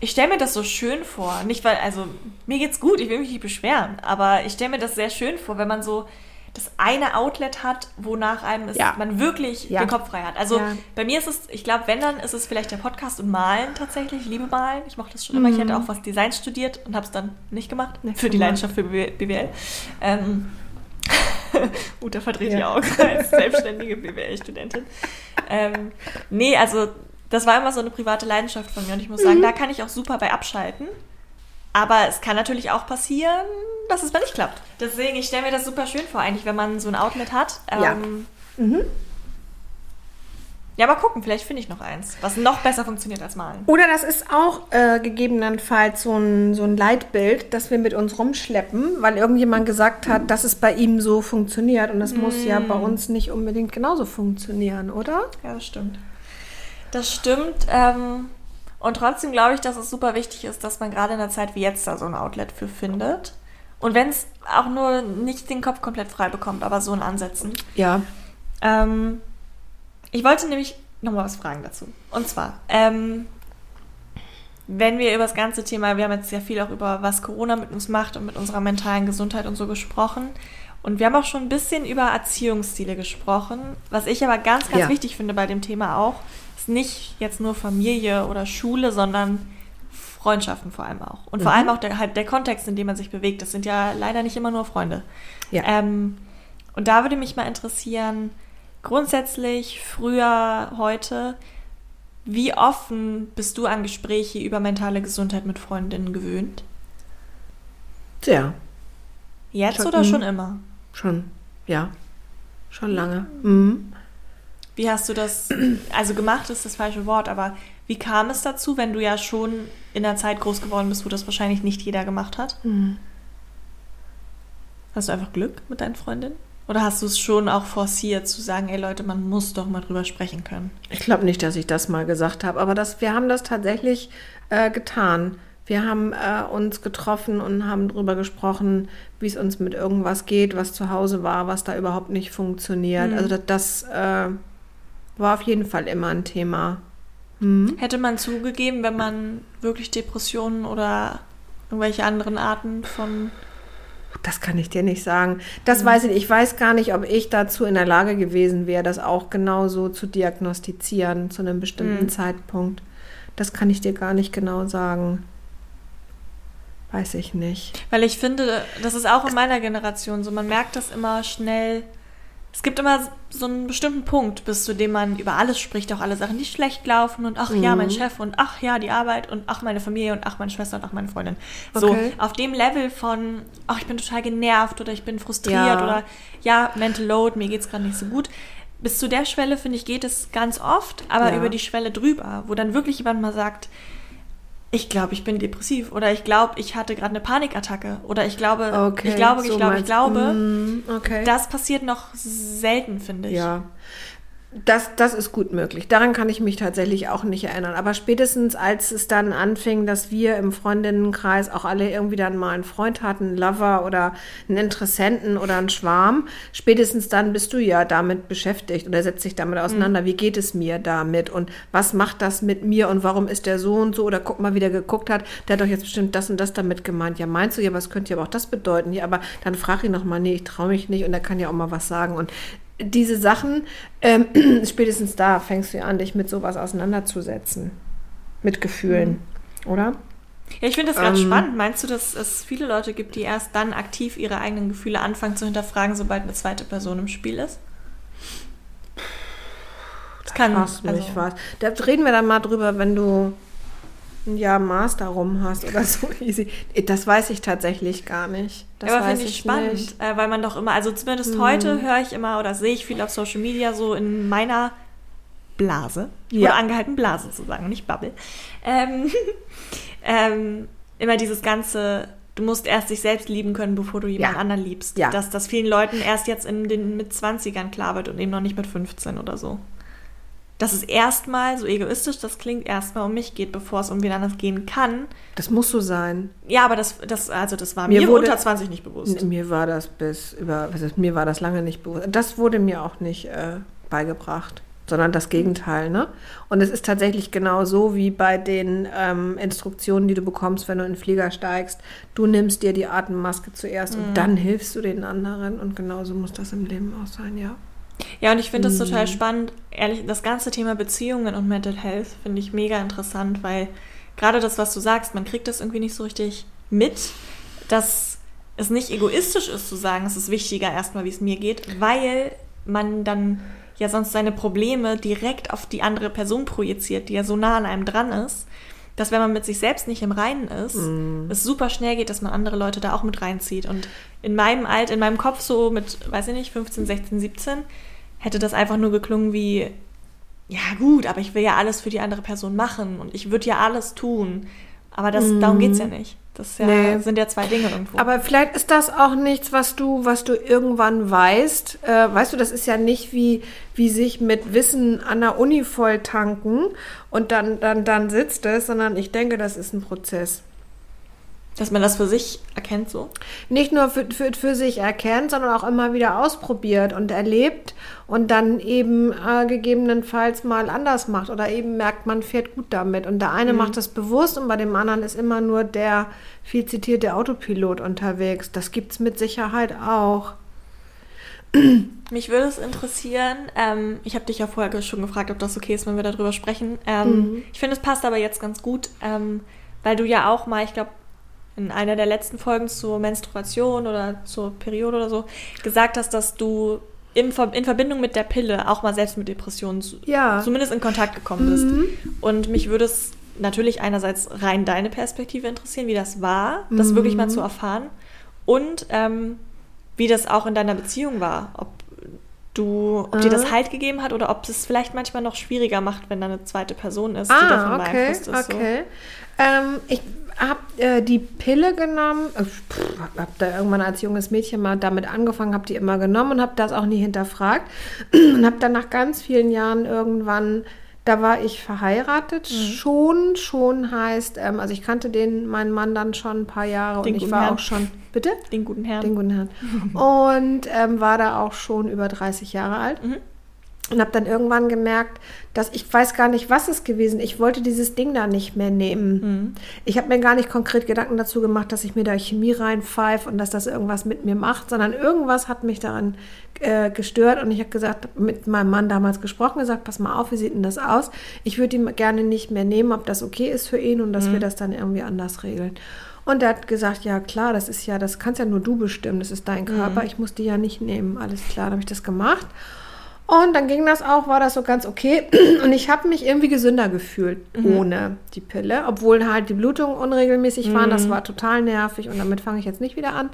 ich stelle mir das so schön vor. Nicht weil, also mir geht's gut, ich will mich nicht beschweren, aber ich stelle mir das sehr schön vor, wenn man so das eine Outlet hat, wonach einem es, Ja. man wirklich Ja. den Kopf frei hat. Also Ja. bei mir ist es, ich glaube, wenn dann ist es vielleicht der Podcast und Malen tatsächlich. Ich liebe Malen. Ich mache das schon immer. Ich hätte auch was Design studiert und habe es dann nicht gemacht. Nicht für die gemacht. Leidenschaft für BWL. Ähm, Uta verdreht Ja. die Augen als selbstständige BWL-Studentin. Ähm, nee, also das war immer so eine private Leidenschaft von mir und ich muss Mhm. sagen, da kann ich auch super bei abschalten. Aber es kann natürlich auch passieren, dass es mal nicht klappt. Deswegen, ich stelle mir das super schön vor, eigentlich, wenn man so ein Outlet hat. Ja. Ähm, Mhm. ja, mal gucken, vielleicht finde ich noch eins, was noch besser funktioniert als malen. Oder das ist auch äh, gegebenenfalls so ein, so ein Leitbild, das wir mit uns rumschleppen, weil irgendjemand gesagt hat, dass es bei ihm so funktioniert. Und das muss ja bei uns nicht unbedingt genauso funktionieren, oder? Ja, das stimmt. Das stimmt. Ähm, und trotzdem glaube ich, dass es super wichtig ist, dass man gerade in einer Zeit wie jetzt da so ein Outlet für findet. Und wenn es auch nur nicht den Kopf komplett frei bekommt, aber so in Ansätzen. Ja. Ähm, ich wollte nämlich nochmal was fragen dazu. Und zwar, ähm, wenn wir über das ganze Thema, wir haben jetzt sehr viel auch über was Corona mit uns macht und mit unserer mentalen Gesundheit und so gesprochen. Und wir haben auch schon ein bisschen über Erziehungsstile gesprochen. Was ich aber ganz, ganz Ja. wichtig finde bei dem Thema auch, ist nicht jetzt nur Familie oder Schule, sondern Freundschaften vor allem auch. Und vor Mhm. allem auch der, halt der Kontext, in dem man sich bewegt. Das sind ja leider nicht immer nur Freunde. Ja. Ähm, und da würde mich mal interessieren, grundsätzlich, früher, heute, wie offen bist du an Gespräche über mentale Gesundheit mit Freundinnen gewöhnt? Sehr. Jetzt Schon- oder mhm. schon immer? Schon. Ja. Schon lange. Mhm. Wie hast du das, also gemacht ist das falsche Wort, aber wie kam es dazu, wenn du ja schon in einer Zeit groß geworden bist, wo das wahrscheinlich nicht jeder gemacht hat? Mhm. Hast du einfach Glück mit deinen Freundinnen? Oder hast du es schon auch forciert zu sagen, ey Leute, man muss doch mal drüber sprechen können? Ich glaube nicht, dass ich das mal gesagt habe, aber das, wir haben das tatsächlich äh, getan. Wir haben äh, uns getroffen und haben darüber gesprochen, wie es uns mit irgendwas geht, was zu Hause war, was da überhaupt nicht funktioniert. Mhm. Also das, das äh, war auf jeden Fall immer ein Thema. Mhm. Hätte man zugegeben, wenn man wirklich Depressionen oder irgendwelche anderen Arten von. Das kann ich dir nicht sagen. Das weiß ich. Ich weiß gar nicht, ob ich dazu in der Lage gewesen wäre, das auch genau so zu diagnostizieren zu einem bestimmten Mhm. Zeitpunkt. Das kann ich dir gar nicht genau sagen. Weiß ich nicht. Weil ich finde, das ist auch in meiner Generation so, man merkt das immer schnell. Es gibt immer so einen bestimmten Punkt, bis zu dem man über alles spricht, auch alle Sachen, die schlecht laufen und ach ja, mein Mhm. Chef und ach ja, die Arbeit und ach meine Familie und ach meine Schwester und ach meine Freundin. So, Okay. auf dem Level von ach, ich bin total genervt oder ich bin frustriert Ja. oder ja, Mental Load, mir geht's gerade nicht so gut. bis zu der Schwelle, finde ich, geht es ganz oft, aber Ja. über die Schwelle drüber, wo dann wirklich jemand mal sagt, ich glaube, ich bin depressiv oder ich glaube, ich hatte gerade eine Panikattacke oder ich glaube, Okay, ich glaube, ich so glaube, ich glaube. Mm, okay. Das passiert noch selten, finde ich. Ja. Das, das ist gut möglich. Daran kann ich mich tatsächlich auch nicht erinnern. Aber spätestens, als es dann anfing, dass wir im Freundinnenkreis auch alle irgendwie dann mal einen Freund hatten, einen Lover oder einen Interessenten oder einen Schwarm, spätestens dann bist du ja damit beschäftigt oder setzt dich damit auseinander. Wie geht es mir damit und was macht das mit mir und warum ist der so und so oder guck mal, wie der geguckt hat. Der hat doch jetzt bestimmt das und das damit gemeint. Ja, meinst du ja, was könnte ja aber auch das bedeuten? Ja, aber dann frag ihn noch mal, nee, ich traue mich nicht und er kann ja auch mal was sagen. Und diese Sachen, ähm, spätestens da fängst du an, dich mit sowas auseinanderzusetzen. Mit Gefühlen, oder? Ja, ich finde das ganz Ähm. spannend. Meinst du, dass es viele Leute gibt, die erst dann aktiv ihre eigenen Gefühle anfangen zu hinterfragen, sobald eine zweite Person im Spiel ist? Das kann Fragst mich also, was. Da reden wir dann mal drüber, wenn du ein Jahr Master rum hast oder so easy. Das weiß ich tatsächlich gar nicht. Das aber finde ich spannend, äh, weil man doch immer, also zumindest Mhm. heute höre ich immer oder sehe ich viel auf Social Media so in meiner Blase. Ich Ja. wurde angehalten, Blase zu sagen, nicht Bubble. Ähm, ähm, immer dieses ganze, du musst erst dich selbst lieben können, bevor du jemand Ja. anderen liebst. Ja. Dass das vielen Leuten erst jetzt in den mit 20ern klar wird und eben noch nicht mit 15 oder so. Dass es erstmal, so egoistisch das klingt, erstmal um mich geht, bevor es um wen anders gehen kann. Das muss so sein. Ja, aber das, das, also das war Mir mir, wurde- unter 20 nicht bewusst. Mir war das bis über, was ist, mir war das lange nicht bewusst. Das wurde mir auch nicht äh, beigebracht, sondern das Gegenteil, ne? Und es ist tatsächlich genau so wie bei den ähm, Instruktionen, die du bekommst, wenn du in den Flieger steigst. Du nimmst dir die Atemmaske zuerst und dann hilfst du den anderen und genauso muss das im Leben auch sein, ja. Ja, und ich finde das Mhm. total spannend. Ehrlich, das ganze Thema Beziehungen und Mental Health finde ich mega interessant, weil gerade das, was du sagst, man kriegt das irgendwie nicht so richtig mit, dass es nicht egoistisch ist zu sagen, es ist wichtiger erstmal, wie es mir geht, weil man dann ja sonst seine Probleme direkt auf die andere Person projiziert, die ja so nah an einem dran ist, dass wenn man mit sich selbst nicht im Reinen ist, es super schnell geht, dass man andere Leute da auch mit reinzieht. Und in meinem Alt, in meinem Kopf so mit, weiß ich nicht, 15, 16, 17, hätte das einfach nur geklungen wie, ja gut, aber ich will ja alles für die andere Person machen und ich würde ja alles tun. Aber das, darum geht's ja nicht. Das ja, Nee. sind ja zwei Dinge irgendwo. Aber vielleicht ist das auch nichts, was du, was du irgendwann weißt. Äh, weißt du, das ist ja nicht wie, wie sich mit Wissen an der Uni voll tanken und dann, dann, dann sitzt es, sondern ich denke, das ist ein Prozess. Dass man das für sich erkennt so. Nicht nur für, für, für sich erkennt, sondern auch immer wieder ausprobiert und erlebt und dann eben äh, gegebenenfalls mal anders macht oder eben merkt, man fährt gut damit. Und der eine macht das bewusst und bei dem anderen ist immer nur der viel zitierte Autopilot unterwegs. Das gibt's mit Sicherheit auch. Mich würde es interessieren, ähm, ich habe dich ja vorher schon gefragt, ob das okay ist, wenn wir darüber sprechen. Ähm, Ich finde, es passt aber jetzt ganz gut, ähm, weil du ja auch mal, ich glaube, in einer der letzten Folgen zur Menstruation oder zur Periode oder so gesagt hast, dass du Ver- in Verbindung mit der Pille auch mal selbst mit Depressionen Ja. zumindest in Kontakt gekommen bist. Und mich würde es natürlich einerseits rein deine Perspektive interessieren, wie das war, das wirklich mal zu erfahren und ähm, wie das auch in deiner Beziehung war, ob du, ob dir das Halt gegeben hat oder ob es vielleicht manchmal noch schwieriger macht, wenn da eine zweite Person ist, die davon Ah, okay, beeinflusst ist. okay. Ähm, ich habe äh, die Pille genommen, äh, pff, habe da irgendwann als junges Mädchen mal damit angefangen, habe die immer genommen und habe das auch nie hinterfragt und habe dann nach ganz vielen Jahren irgendwann, da war ich verheiratet, Mhm. schon, schon heißt, ähm, also ich kannte den, meinen Mann dann schon ein paar Jahre Den und ich war Herrn. auch schon, bitte? Den guten Herrn. Den guten Herrn. Und ähm, war da auch schon über 30 Jahre alt. Mhm. Und habe dann irgendwann gemerkt, dass ich weiß gar nicht, was es gewesen. Ich wollte dieses Ding da nicht mehr nehmen. Mhm. Ich habe mir gar nicht konkret Gedanken dazu gemacht, dass ich mir da Chemie reinpfeife und dass das irgendwas mit mir macht, sondern irgendwas hat mich daran äh, gestört. Und ich habe gesagt, mit meinem Mann damals gesprochen, gesagt, pass mal auf, wie sieht denn das aus? Ich würde ihn gerne nicht mehr nehmen, ob das okay ist für ihn und dass wir das dann irgendwie anders regeln. Und er hat gesagt, ja klar, das ist ja, das kannst ja nur du bestimmen, das ist dein Körper, ich muss die ja nicht nehmen, alles klar, dann habe ich das gemacht. Und dann ging das auch, war das so ganz okay. Und ich habe mich irgendwie gesünder gefühlt Mhm. ohne die Pille, obwohl halt die Blutungen unregelmäßig waren. Mhm. Das war total nervig und damit fange ich jetzt nicht wieder an.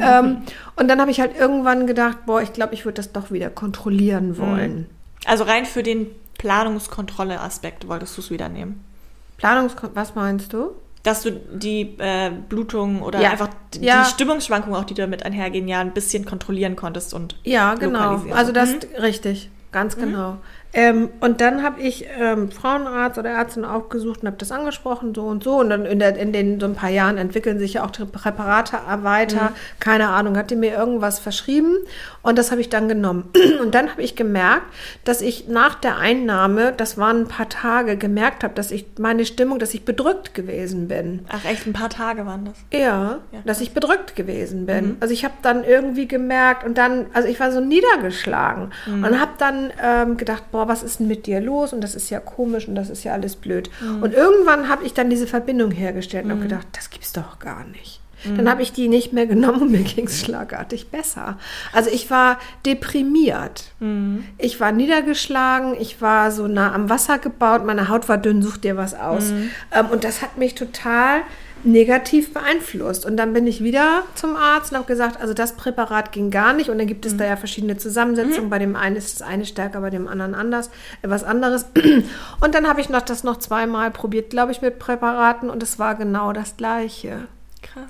ähm, und dann habe ich halt irgendwann gedacht, boah, ich glaube, ich würde das doch wieder kontrollieren wollen. Also rein für den Planungskontrolle-Aspekt wolltest du es wieder nehmen. Planungs, was meinst du? Dass du die äh, Blutung oder Ja. einfach die, Ja. Stimmungsschwankungen, auch die damit einhergehen, ja ein bisschen kontrollieren konntest und Ja, genau. Also das Mhm. richtig, ganz genau. Ähm, und dann habe ich ähm, Frauenarzt oder Ärztin aufgesucht und habe das angesprochen, so und so. Und dann in, der, in den so ein paar Jahren entwickeln sich ja auch die Präparate weiter. Mhm. Keine Ahnung, hat die mir irgendwas verschrieben und das habe ich dann genommen. Und dann habe ich gemerkt, dass ich nach der Einnahme, das waren ein paar Tage, gemerkt habe, dass ich meine Stimmung, dass ich bedrückt gewesen bin. Ach echt, ein paar Tage waren das. Ja, Ja. Mhm. dass ich bedrückt gewesen bin. Also ich habe dann irgendwie gemerkt und dann, also ich war so niedergeschlagen Mhm. und habe dann ähm, gedacht, boah, was ist denn mit dir los? Und das ist ja komisch und das ist ja alles blöd. Mhm. Und irgendwann habe ich dann diese Verbindung hergestellt und habe gedacht, das gibt's doch gar nicht. Mhm. Dann habe ich die nicht mehr genommen und mir ging es schlagartig besser. Also ich war deprimiert. Mhm. Ich war niedergeschlagen, ich war so nah am Wasser gebaut, meine Haut war dünn, such dir was aus. Mhm. Ähm, und das hat mich total negativ beeinflusst. Und dann bin ich wieder zum Arzt und habe gesagt, also das Präparat ging gar nicht. Und dann gibt es da ja verschiedene Zusammensetzungen. Bei dem einen ist das eine stärker, bei dem anderen anders, äh, was anderes. Und dann habe ich noch das noch zweimal probiert, glaube ich, mit Präparaten und es war genau das Gleiche. Krass.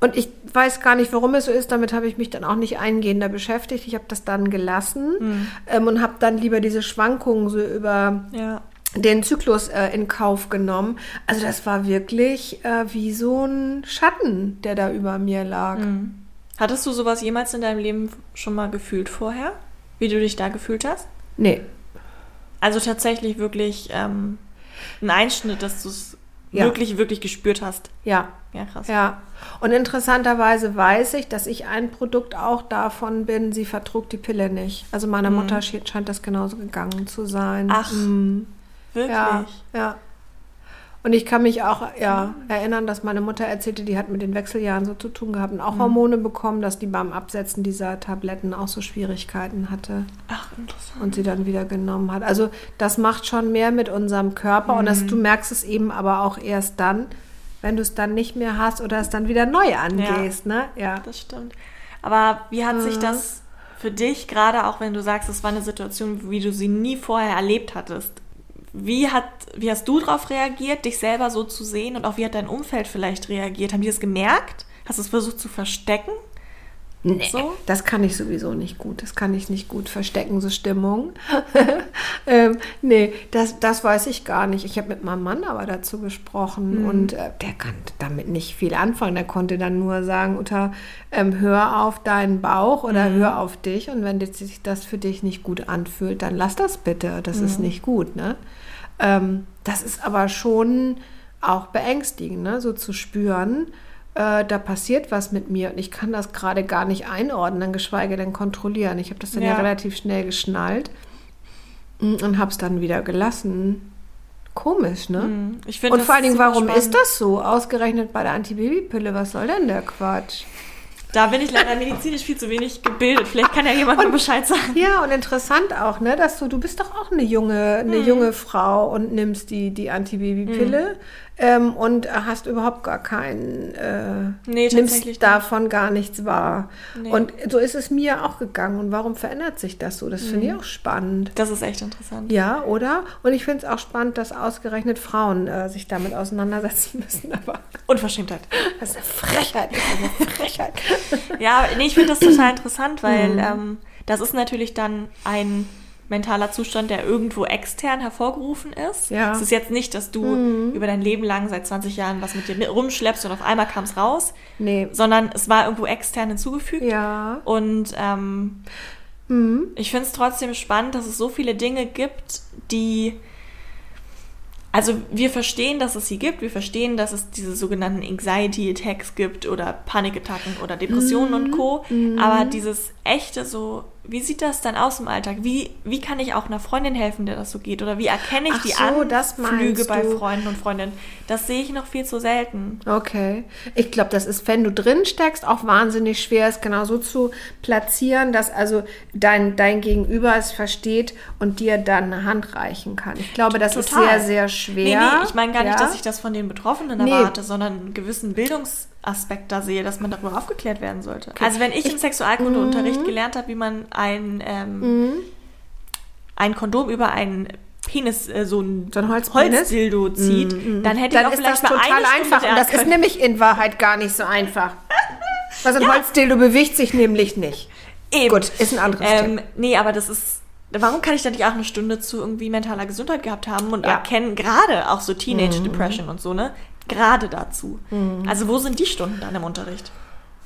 Und ich weiß gar nicht, warum es so ist. Damit habe ich mich dann auch nicht eingehender beschäftigt. Ich habe das dann gelassen ähm, und habe dann lieber diese Schwankungen so über Ja. Den Zyklus äh, in Kauf genommen. Also das war wirklich äh, wie so ein Schatten, der da über mir lag. Hattest du sowas jemals in deinem Leben schon mal gefühlt vorher? Wie du dich da gefühlt hast? Nee. Also tatsächlich wirklich ähm, ein Einschnitt, dass du es Ja. wirklich, wirklich gespürt hast. Ja. Ja, krass. Ja. Und interessanterweise weiß ich, dass ich ein Produkt auch davon bin, sie vertrug die Pille nicht. Also meiner Mutter sche- scheint das genauso gegangen zu sein. Ach, Mhm. Wirklich? Ja, ja. Und ich kann mich auch ja, erinnern, dass meine Mutter erzählte, die hat mit den Wechseljahren so zu tun gehabt und auch Hormone bekommen, dass die beim Absetzen dieser Tabletten auch so Schwierigkeiten hatte Ach, interessant. und sie dann wieder genommen hat. Also das macht schon mehr mit unserem Körper und das, du merkst es eben aber auch erst dann, wenn du es dann nicht mehr hast oder es dann wieder neu angehst. Ne? Ja. Das stimmt. Aber wie hat sich das für dich, gerade auch wenn du sagst, es war eine Situation, wie du sie nie vorher erlebt hattest, wie, hat, wie hast du darauf reagiert, dich selber so zu sehen und auch wie hat dein Umfeld vielleicht reagiert? Haben die das gemerkt? Hast du es versucht zu verstecken? Nee, So? das kann ich sowieso nicht gut. Das kann ich nicht gut verstecken, so Stimmung. ähm, nee, das, das weiß ich gar nicht. Ich habe mit meinem Mann aber dazu gesprochen und äh, der kann damit nicht viel anfangen. Der konnte dann nur sagen, Uta, ähm, hör auf deinen Bauch oder hör auf dich und wenn sich das für dich nicht gut anfühlt, dann lass das bitte. Das ist nicht gut, ne? Ähm, das ist aber schon auch beängstigend, ne? so zu spüren, äh, da passiert was mit mir und ich kann das gerade gar nicht einordnen, geschweige denn kontrollieren. Ich habe das dann ja. Ja. relativ schnell geschnallt und habe es dann wieder gelassen. Komisch, ne? Hm, Ich Und vor allen Dingen, warum spannend. ist das so? Ausgerechnet bei der Antibabypille, was soll denn der Quatsch? Da bin ich leider medizinisch viel zu wenig gebildet. Vielleicht kann ja jemand mal Bescheid sagen. Ja, und interessant auch, ne, dass du, du bist doch auch eine junge, eine Mhm. junge Frau und nimmst die, die Antibabypille ähm, und hast überhaupt gar keinen, äh, Nee, nimmst nicht. davon gar nichts wahr. Nee. Und so ist es mir auch gegangen. Und warum verändert sich das so? Das finde ich Mhm. auch spannend. Das ist echt interessant. Ja, oder? Und ich finde es auch spannend, dass ausgerechnet Frauen äh, sich damit auseinandersetzen müssen. Aber Unverschämtheit. das ist eine Frechheit. Das ist eine Frechheit. Ja, nee, ich finde das total interessant, weil Mhm. ähm, das ist natürlich dann ein mentaler Zustand, der irgendwo extern hervorgerufen ist. Ja. Mhm. Es ist jetzt nicht, dass du über dein Leben lang seit 20 Jahren was mit dir rumschleppst und auf einmal kam es raus, Nee. sondern es war irgendwo extern hinzugefügt. Ja. Und ähm, Mhm. ich finde es trotzdem spannend, dass es so viele Dinge gibt, die. Also wir verstehen, dass es sie gibt, wir verstehen, dass es diese sogenannten Anxiety Attacks gibt oder Panikattacken oder Depressionen und Co. Aber dieses echte so, wie sieht das dann aus im Alltag? Wie, wie kann ich auch einer Freundin helfen, der das so geht? Oder wie erkenne ich Ach die so, das Anflüge bei. Freunden und Freundinnen? Das sehe ich noch viel zu selten. Okay. Ich glaube, das ist, wenn du drin steckst, auch wahnsinnig schwer, es genau so zu platzieren, dass also dein, dein Gegenüber es versteht und dir dann eine Hand reichen kann. Ich glaube, das ist Total. sehr, sehr schwer. Nee, nee, ich meine gar nicht, Ja? dass ich das von den Betroffenen Nee. erwarte, sondern einen gewissen Bildungsaspekt da sehe, dass man darüber aufgeklärt werden sollte. Also wenn ich, im Sexualkundeunterricht Mhm. gelernt habe, wie man ein, ähm, ein Kondom über einen Penis, äh, so ein, So ein Holzpenis? Holzdildo zieht, dann hätte Dann ich auch ist das vielleicht mal total eine Stunde einfach. Und das ist nämlich in Wahrheit gar nicht so einfach. Weil so ein Holzdildo bewegt sich nämlich nicht. Eben. Gut, ist ein anderes ähm, Thema. Nee, aber das ist. Warum kann ich da nicht auch eine Stunde zu irgendwie mentaler Gesundheit gehabt haben und Ja. erkennen gerade auch so Mhm. Teenage Depression und so, ne? Gerade dazu. Also wo sind die Stunden dann im Unterricht?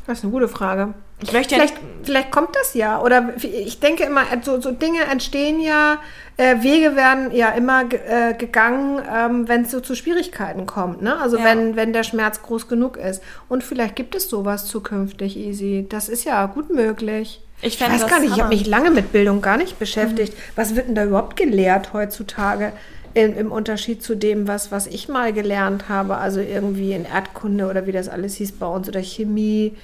Das ist eine gute Frage. Ich möchte ja Vielleicht, nicht. vielleicht kommt das ja. Oder ich denke immer, so, so Dinge entstehen ja, äh, Wege werden ja immer äh, gegangen, ähm, wenn es so zu Schwierigkeiten kommt. Ne? Also Ja. wenn, wenn der Schmerz groß genug ist. Und vielleicht gibt es sowas zukünftig, Easy. Das ist ja gut möglich. Ich fände weiß gar nicht, ich habe Hammer. mich lange mit Bildung gar nicht beschäftigt. Was wird denn da überhaupt gelehrt heutzutage? Im, Im Unterschied zu dem, was, was ich mal gelernt habe, also irgendwie in Erdkunde oder wie das alles hieß bei uns oder Chemie.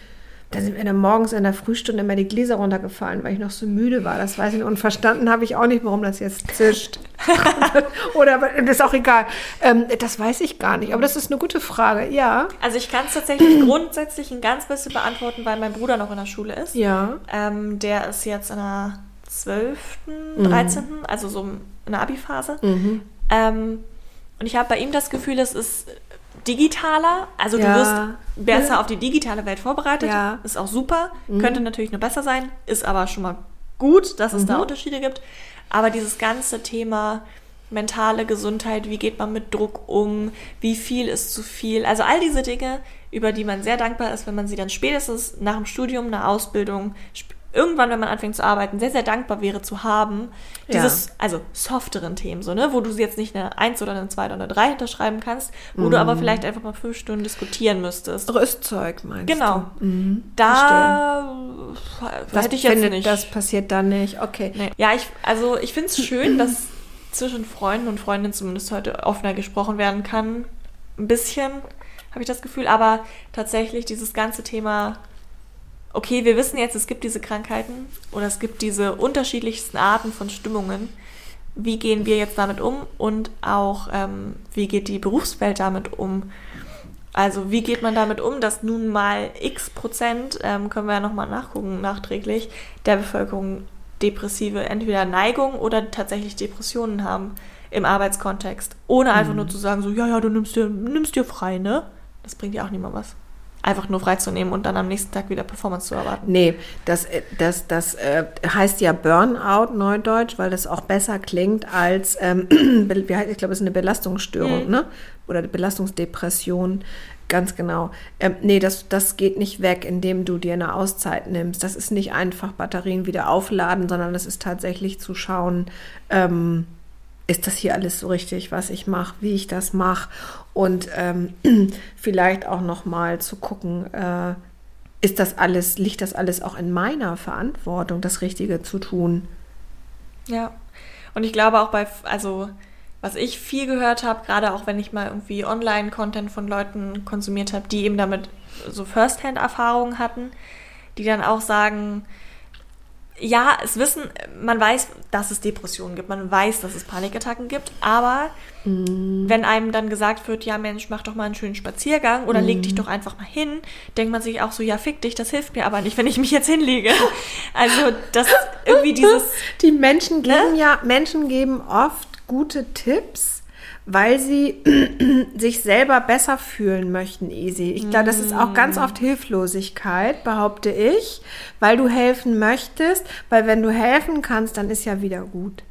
Da sind mir dann morgens in der Frühstunde immer die Gläser runtergefallen, weil ich noch so müde war. Das weiß ich nicht. Und verstanden habe ich auch nicht, warum das jetzt zischt. Oder das ist auch egal. Ähm, das weiß ich gar nicht. Aber das ist eine gute Frage. Ja. Also ich kann es tatsächlich grundsätzlich ein ganz bisschen beantworten, weil mein Bruder noch in der Schule ist. Ja. Ähm, der ist jetzt in der 12., Mhm. 13., also so in der Abi-Phase. Ähm, und ich habe bei ihm das Gefühl, es ist digitaler. Also Ja. du wirst besser auf die digitale Welt vorbereitet. Ja. Mhm. Ist auch super. Könnte natürlich nur besser sein. Ist aber schon mal gut, dass es Mhm. da Unterschiede gibt. Aber dieses ganze Thema mentale Gesundheit, wie geht man mit Druck um, wie viel ist zu viel, also all diese Dinge, über die man sehr dankbar ist, wenn man sie dann spätestens nach dem Studium, einer Ausbildung, irgendwann, wenn man anfängt zu arbeiten, sehr, sehr dankbar wäre zu haben. Ja. Dieses, also softeren Themen, so, ne, wo du jetzt nicht eine 1 oder eine 2 oder eine 3 hinterschreiben kannst, wo du aber vielleicht einfach mal fünf Stunden diskutieren müsstest. Rüstzeug meinst Genau. du? Mhm. Da Das, hätte ich jetzt nicht. das passiert dann nicht. Okay. Nee. Ja, ich, also ich finde es schön, dass zwischen Freunden und Freundinnen zumindest heute offener gesprochen werden kann. Ein bisschen habe ich das Gefühl, aber tatsächlich dieses ganze Thema, okay, wir wissen jetzt, es gibt diese Krankheiten oder es gibt diese unterschiedlichsten Arten von Stimmungen. Wie gehen wir jetzt damit um und auch, ähm, wie geht die Berufswelt damit um? Also wie geht man damit um, dass nun mal x Prozent, ähm, können wir ja nochmal nachgucken, nachträglich, der Bevölkerung depressive entweder Neigung oder tatsächlich Depressionen haben im Arbeitskontext. Ohne einfach nur zu sagen, so, ja, ja, du nimmst dir, nimmst dir frei, ne? Das bringt ja auch niemand was. Einfach nur freizunehmen und dann am nächsten Tag wieder Performance zu erwarten. Nee, das, äh, das, das äh, heißt ja Burnout, Neudeutsch, weil das auch besser klingt als, ähm, ich glaube, es ist eine Belastungsstörung, Mhm. ne? Oder eine Belastungsdepression, ganz genau. Ähm, nee, das, das geht nicht weg, indem du dir eine Auszeit nimmst. Das ist nicht einfach Batterien wieder aufladen, sondern es ist tatsächlich zu schauen, ähm, ist das hier alles so richtig, was ich mache, wie ich das mache und ähm, vielleicht auch noch mal zu gucken, äh, ist das alles, liegt das alles auch in meiner Verantwortung, das Richtige zu tun? Ja. Und ich glaube auch bei, also was ich viel gehört habe, gerade auch wenn ich mal irgendwie Online-Content von Leuten konsumiert habe, die eben damit so First-Hand-Erfahrungen hatten, die dann auch sagen, ja, es wissen, man weiß, dass es Depressionen gibt, man weiß, dass es Panikattacken gibt, aber wenn einem dann gesagt wird, ja Mensch, mach doch mal einen schönen Spaziergang oder leg dich doch einfach mal hin, denkt man sich auch so, ja fick dich, das hilft mir aber nicht, wenn ich mich jetzt hinlege. Also das irgendwie dieses Die Menschen geben Ne? ja, Menschen geben oft gute Tipps, weil sie sich selber besser fühlen möchten, Easy. Ich glaube, das ist auch Mm. ganz oft Hilflosigkeit, behaupte ich, weil du helfen möchtest, weil wenn du helfen kannst, dann ist ja wieder gut.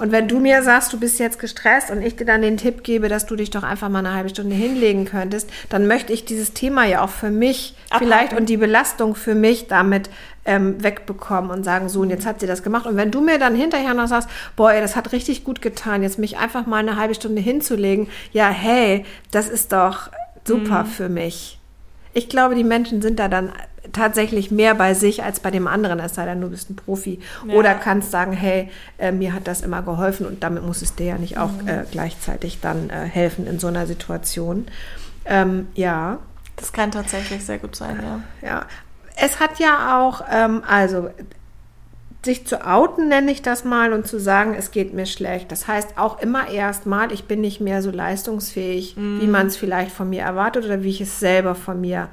Und wenn du mir sagst, du bist jetzt gestresst und ich dir dann den Tipp gebe, dass du dich doch einfach mal eine halbe Stunde hinlegen könntest, dann möchte ich dieses Thema ja auch für mich Abhaken. vielleicht und die Belastung für mich damit ähm, wegbekommen und sagen, so, und jetzt hat sie das gemacht. Und wenn du mir dann hinterher noch sagst, boah, ey, das hat richtig gut getan, jetzt mich einfach mal eine halbe Stunde hinzulegen, ja, hey, das ist doch super für mich. Ich glaube, die Menschen sind da dann tatsächlich mehr bei sich als bei dem anderen, es sei denn, du bist ein Profi. Ja. Oder kannst sagen, hey, äh, mir hat das immer geholfen und damit muss es dir ja nicht auch äh, gleichzeitig dann äh, helfen in so einer Situation. Ähm, ja, Das kann tatsächlich sehr gut sein, ja. ja. Es hat ja auch, ähm, also sich zu outen, nenne ich das mal, und zu sagen, es geht mir schlecht. Das heißt auch immer erstmal, ich bin nicht mehr so leistungsfähig, wie man es vielleicht von mir erwartet oder wie ich es selber von mir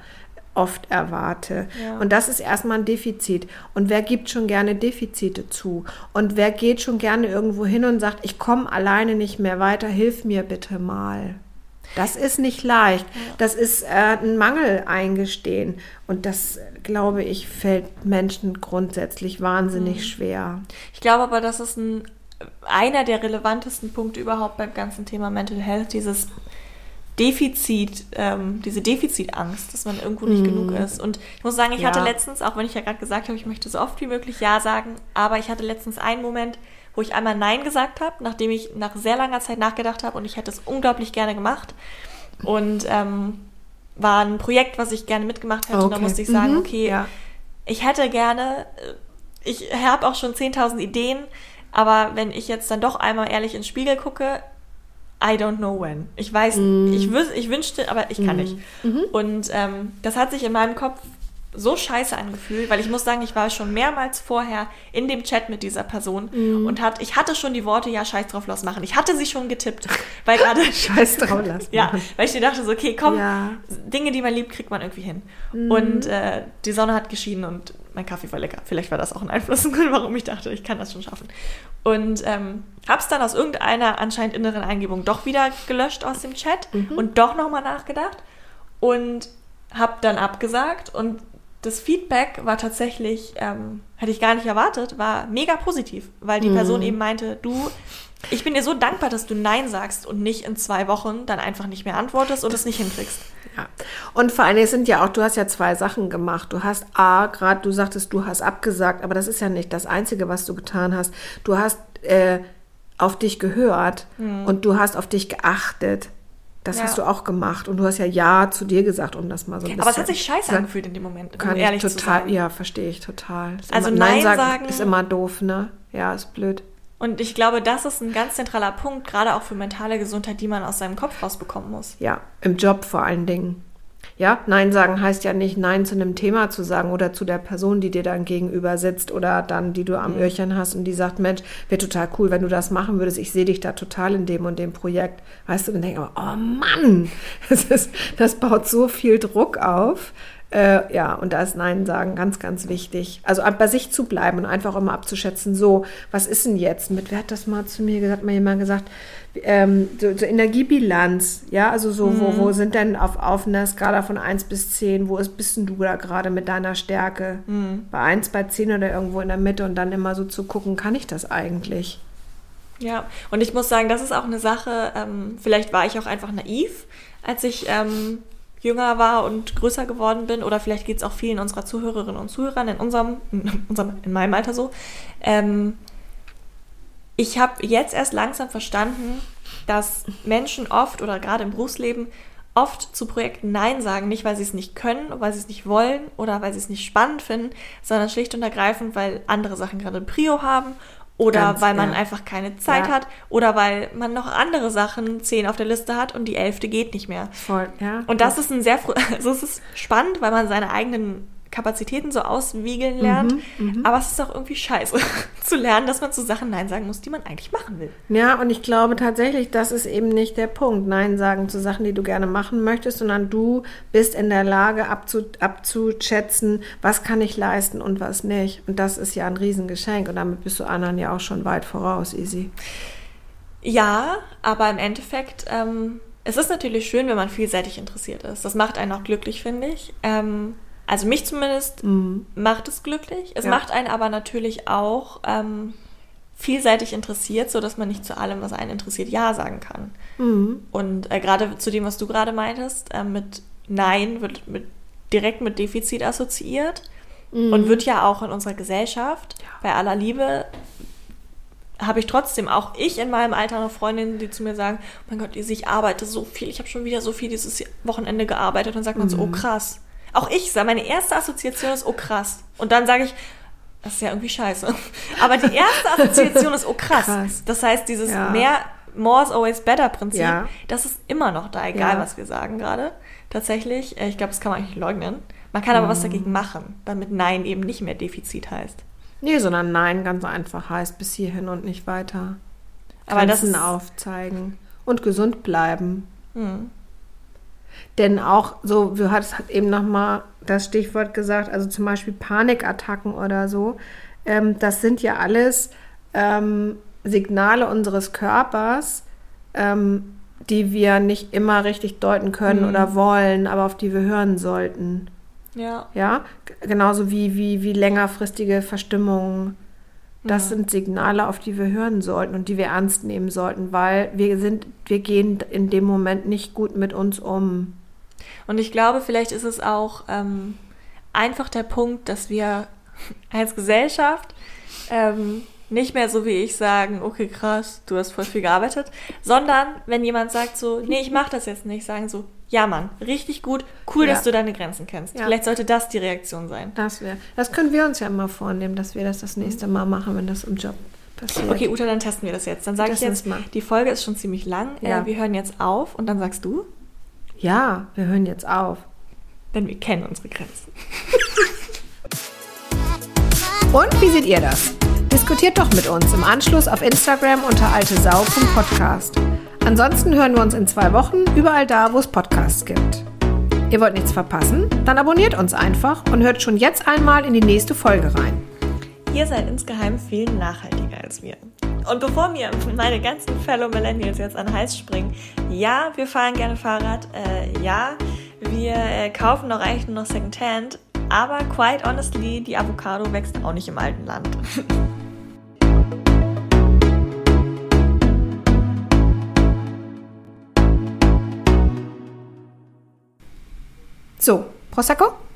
oft erwarte. Ja. Und das ist erstmal ein Defizit. Und wer gibt schon gerne Defizite zu? Und wer geht schon gerne irgendwo hin und sagt, ich komme alleine nicht mehr weiter, hilf mir bitte mal. Das ist nicht leicht. Das ist äh, ein Mangel eingestehen. Und das, glaube ich, fällt Menschen grundsätzlich wahnsinnig schwer. Ich glaube aber, das ist ein, einer der relevantesten Punkte überhaupt beim ganzen Thema Mental Health, dieses Defizit, ähm, diese Defizitangst, dass man irgendwo nicht genug ist. Und ich muss sagen, ich Ja. hatte letztens, auch wenn ich ja gerade gesagt habe, ich möchte so oft wie möglich Ja sagen, aber ich hatte letztens einen Moment, wo ich einmal Nein gesagt habe, nachdem ich nach sehr langer Zeit nachgedacht habe und ich hätte es unglaublich gerne gemacht. Und ähm, war ein Projekt, was ich gerne mitgemacht hätte. Und da Okay. musste ich sagen, Mhm. okay, Ja. ich hätte gerne, äh, ich habe auch schon 10.000 Ideen, aber wenn ich jetzt dann doch einmal ehrlich ins Spiegel gucke, I don't know when. Ich weiß, ich, wüs ich wünschte, aber ich kann nicht. Und ähm, das hat sich in meinem Kopf so scheiße angefühlt, weil ich muss sagen, ich war schon mehrmals vorher in dem Chat mit dieser Person und hat, ich hatte schon die Worte, ja, scheiß drauf, los machen. Ich hatte sie schon getippt, weil gerade Scheiß drauf lassen. ja, weil ich dir dachte so, okay, komm, Ja. Dinge, die man liebt, kriegt man irgendwie hin. Und äh, die Sonne hat geschienen und mein Kaffee war lecker. Vielleicht war das auch ein Einfluss, warum ich dachte, ich kann das schon schaffen. Und ähm, hab's dann aus irgendeiner anscheinend inneren Eingebung doch wieder gelöscht aus dem Chat und doch nochmal nachgedacht und hab dann abgesagt und das Feedback war tatsächlich, ähm, hätte ich gar nicht erwartet, war mega positiv, weil die Person eben meinte, du, ich bin dir so dankbar, dass du Nein sagst und nicht in zwei Wochen dann einfach nicht mehr antwortest und es nicht hinkriegst. Ja. Und vor allen Dingen sind ja auch, du hast ja zwei Sachen gemacht. Du hast A, gerade du sagtest, du hast abgesagt, aber das ist ja nicht das Einzige, was du getan hast. Du hast äh, auf dich gehört und du hast auf dich geachtet. Das. Ja. hast du auch gemacht. Und du hast ja Ja zu dir gesagt, um das mal so ein bisschen. Aber es hat sich scheiße angefühlt in dem Moment, um Kann ehrlich ich zu total, sein. ja, verstehe ich total. Ist Also immer, Nein sagen- ist immer doof, ne? Ja, ist blöd. Und ich glaube, das ist ein ganz zentraler Punkt, gerade auch für mentale Gesundheit, die man aus seinem Kopf rausbekommen muss. Ja, im Job vor allen Dingen. Ja, Nein sagen heißt ja nicht Nein zu einem Thema zu sagen oder zu der Person, die dir dann gegenüber sitzt oder dann, die du am Mhm. Öhrchen hast und die sagt, Mensch, wäre total cool, wenn du das machen würdest. Ich sehe dich da total in dem und dem Projekt. Weißt du, dann denke ich, oh Mann, das, ist, das baut so viel Druck auf. Äh, ja, und da ist Nein sagen ganz, ganz wichtig. Also bei sich zu bleiben und einfach immer abzuschätzen, so, was ist denn jetzt mit, wer hat das mal zu mir gesagt, mal jemand gesagt, ähm, so, so Energiebilanz, ja, also so, wo, wo sind denn auf, auf einer Skala von 1 bis 10, wo ist, bist denn du da gerade mit deiner Stärke? Bei 1, bei 10 oder irgendwo in der Mitte und dann immer so zu gucken, kann ich das eigentlich? Ja, und ich muss sagen, das ist auch eine Sache, ähm, vielleicht war ich auch einfach naiv, als ich ähm, jünger war und größer geworden bin, oder vielleicht geht es auch vielen unserer Zuhörerinnen und Zuhörern in unserem, in, unserem, in meinem Alter so. Ähm, ich habe jetzt erst langsam verstanden, dass Menschen oft oder gerade im Berufsleben oft zu Projekten Nein sagen, nicht weil sie es nicht können, weil sie es nicht wollen oder weil sie es nicht spannend finden, sondern schlicht und ergreifend, weil andere Sachen gerade Prio haben oder Ganz, weil man ja. einfach keine Zeit Ja. hat oder weil man noch andere Sachen zehn auf der Liste hat und die elfte geht nicht mehr. Voll, ja. Und das ist ein sehr, also es ist spannend, weil man seine eigenen Kapazitäten so auswiegeln lernt. Mhm, Aber es ist auch irgendwie scheiße zu lernen, dass man zu Sachen Nein sagen muss, die man eigentlich machen will. Ja, und ich glaube tatsächlich, das ist eben nicht der Punkt. Nein sagen zu Sachen, die du gerne machen möchtest, sondern du bist in der Lage abzu, abzuschätzen, was kann ich leisten und was nicht. Und das ist ja ein Riesengeschenk. Und damit bist du anderen ja auch schon weit voraus, easy. Ja, aber im Endeffekt, ähm, es ist natürlich schön, wenn man vielseitig interessiert ist. Das macht einen auch glücklich, finde ich. Ähm, also mich zumindest macht es glücklich. Es Ja. macht einen aber natürlich auch ähm, vielseitig interessiert, sodass man nicht zu allem, was einen interessiert, Ja sagen kann. Und äh, gerade zu dem, was du gerade meintest, äh, mit Nein wird mit, direkt mit Defizit assoziiert und wird ja auch in unserer Gesellschaft bei aller Liebe habe ich trotzdem auch ich in meinem Alter noch Freundinnen, die zu mir sagen, oh mein Gott, ich arbeite so viel, ich habe schon wieder so viel dieses Wochenende gearbeitet und dann sagt man so, oh krass. Auch ich, meine erste Assoziation ist, oh krass. Und dann sage ich, das ist ja irgendwie scheiße. Aber die erste Assoziation ist, oh krass. krass. Das heißt, dieses ja. mehr, more is always better Prinzip, ja. das ist immer noch da, egal ja. was wir sagen gerade. Tatsächlich, äh, ich glaube, das kann man eigentlich leugnen. Man kann aber mhm. was dagegen machen, damit Nein eben nicht mehr Defizit heißt. Nee, sondern Nein ganz einfach heißt bis hierhin und nicht weiter. Aber Grenzen das ist aufzeigen und gesund bleiben. Mhm. Denn auch so, du hattest eben nochmal das Stichwort gesagt, also zum Beispiel Panikattacken oder so, ähm, das sind ja alles ähm, Signale unseres Körpers, ähm, die wir nicht immer richtig deuten können mhm. oder wollen, aber auf die wir hören sollten. Ja. Ja, genauso wie, wie, wie längerfristige Verstimmungen. Das ja. sind Signale, auf die wir hören sollten und die wir ernst nehmen sollten, weil wir sind, wir gehen in dem Moment nicht gut mit uns um. Und ich glaube, vielleicht ist es auch ähm, einfach der Punkt, dass wir als Gesellschaft ähm, nicht mehr so wie ich sagen, okay, krass, du hast voll viel gearbeitet, sondern wenn jemand sagt so, nee, ich mach das jetzt nicht, sagen so, ja, Mann, richtig gut, cool, ja. dass du deine Grenzen kennst. Ja. Vielleicht sollte das die Reaktion sein. Das wäre, das können wir uns ja immer vornehmen, dass wir das das nächste Mal machen, wenn das im Job passiert. Okay, Uta, dann testen wir das jetzt. Dann sage ich jetzt, mal. die Folge ist schon ziemlich lang, ja. Äh, wir hören jetzt auf und dann sagst du? Ja, wir hören jetzt auf. Denn wir kennen unsere Grenzen. und wie seht ihr das? Diskutiert doch mit uns im Anschluss auf Instagram unter altesau.podcast. Ansonsten hören wir uns in zwei Wochen überall da, wo es Podcasts gibt. Ihr wollt nichts verpassen? Dann abonniert uns einfach und hört schon jetzt einmal in die nächste Folge rein. Ihr seid insgeheim viel nachhaltiger als wir. Und bevor mir meine ganzen Fellow Millennials jetzt an Hals springen, ja, wir fahren gerne Fahrrad, äh, ja, wir äh, kaufen doch eigentlich nur noch Secondhand, aber quite honestly, die Avocado wächst auch nicht im alten Land. So, Prosecco?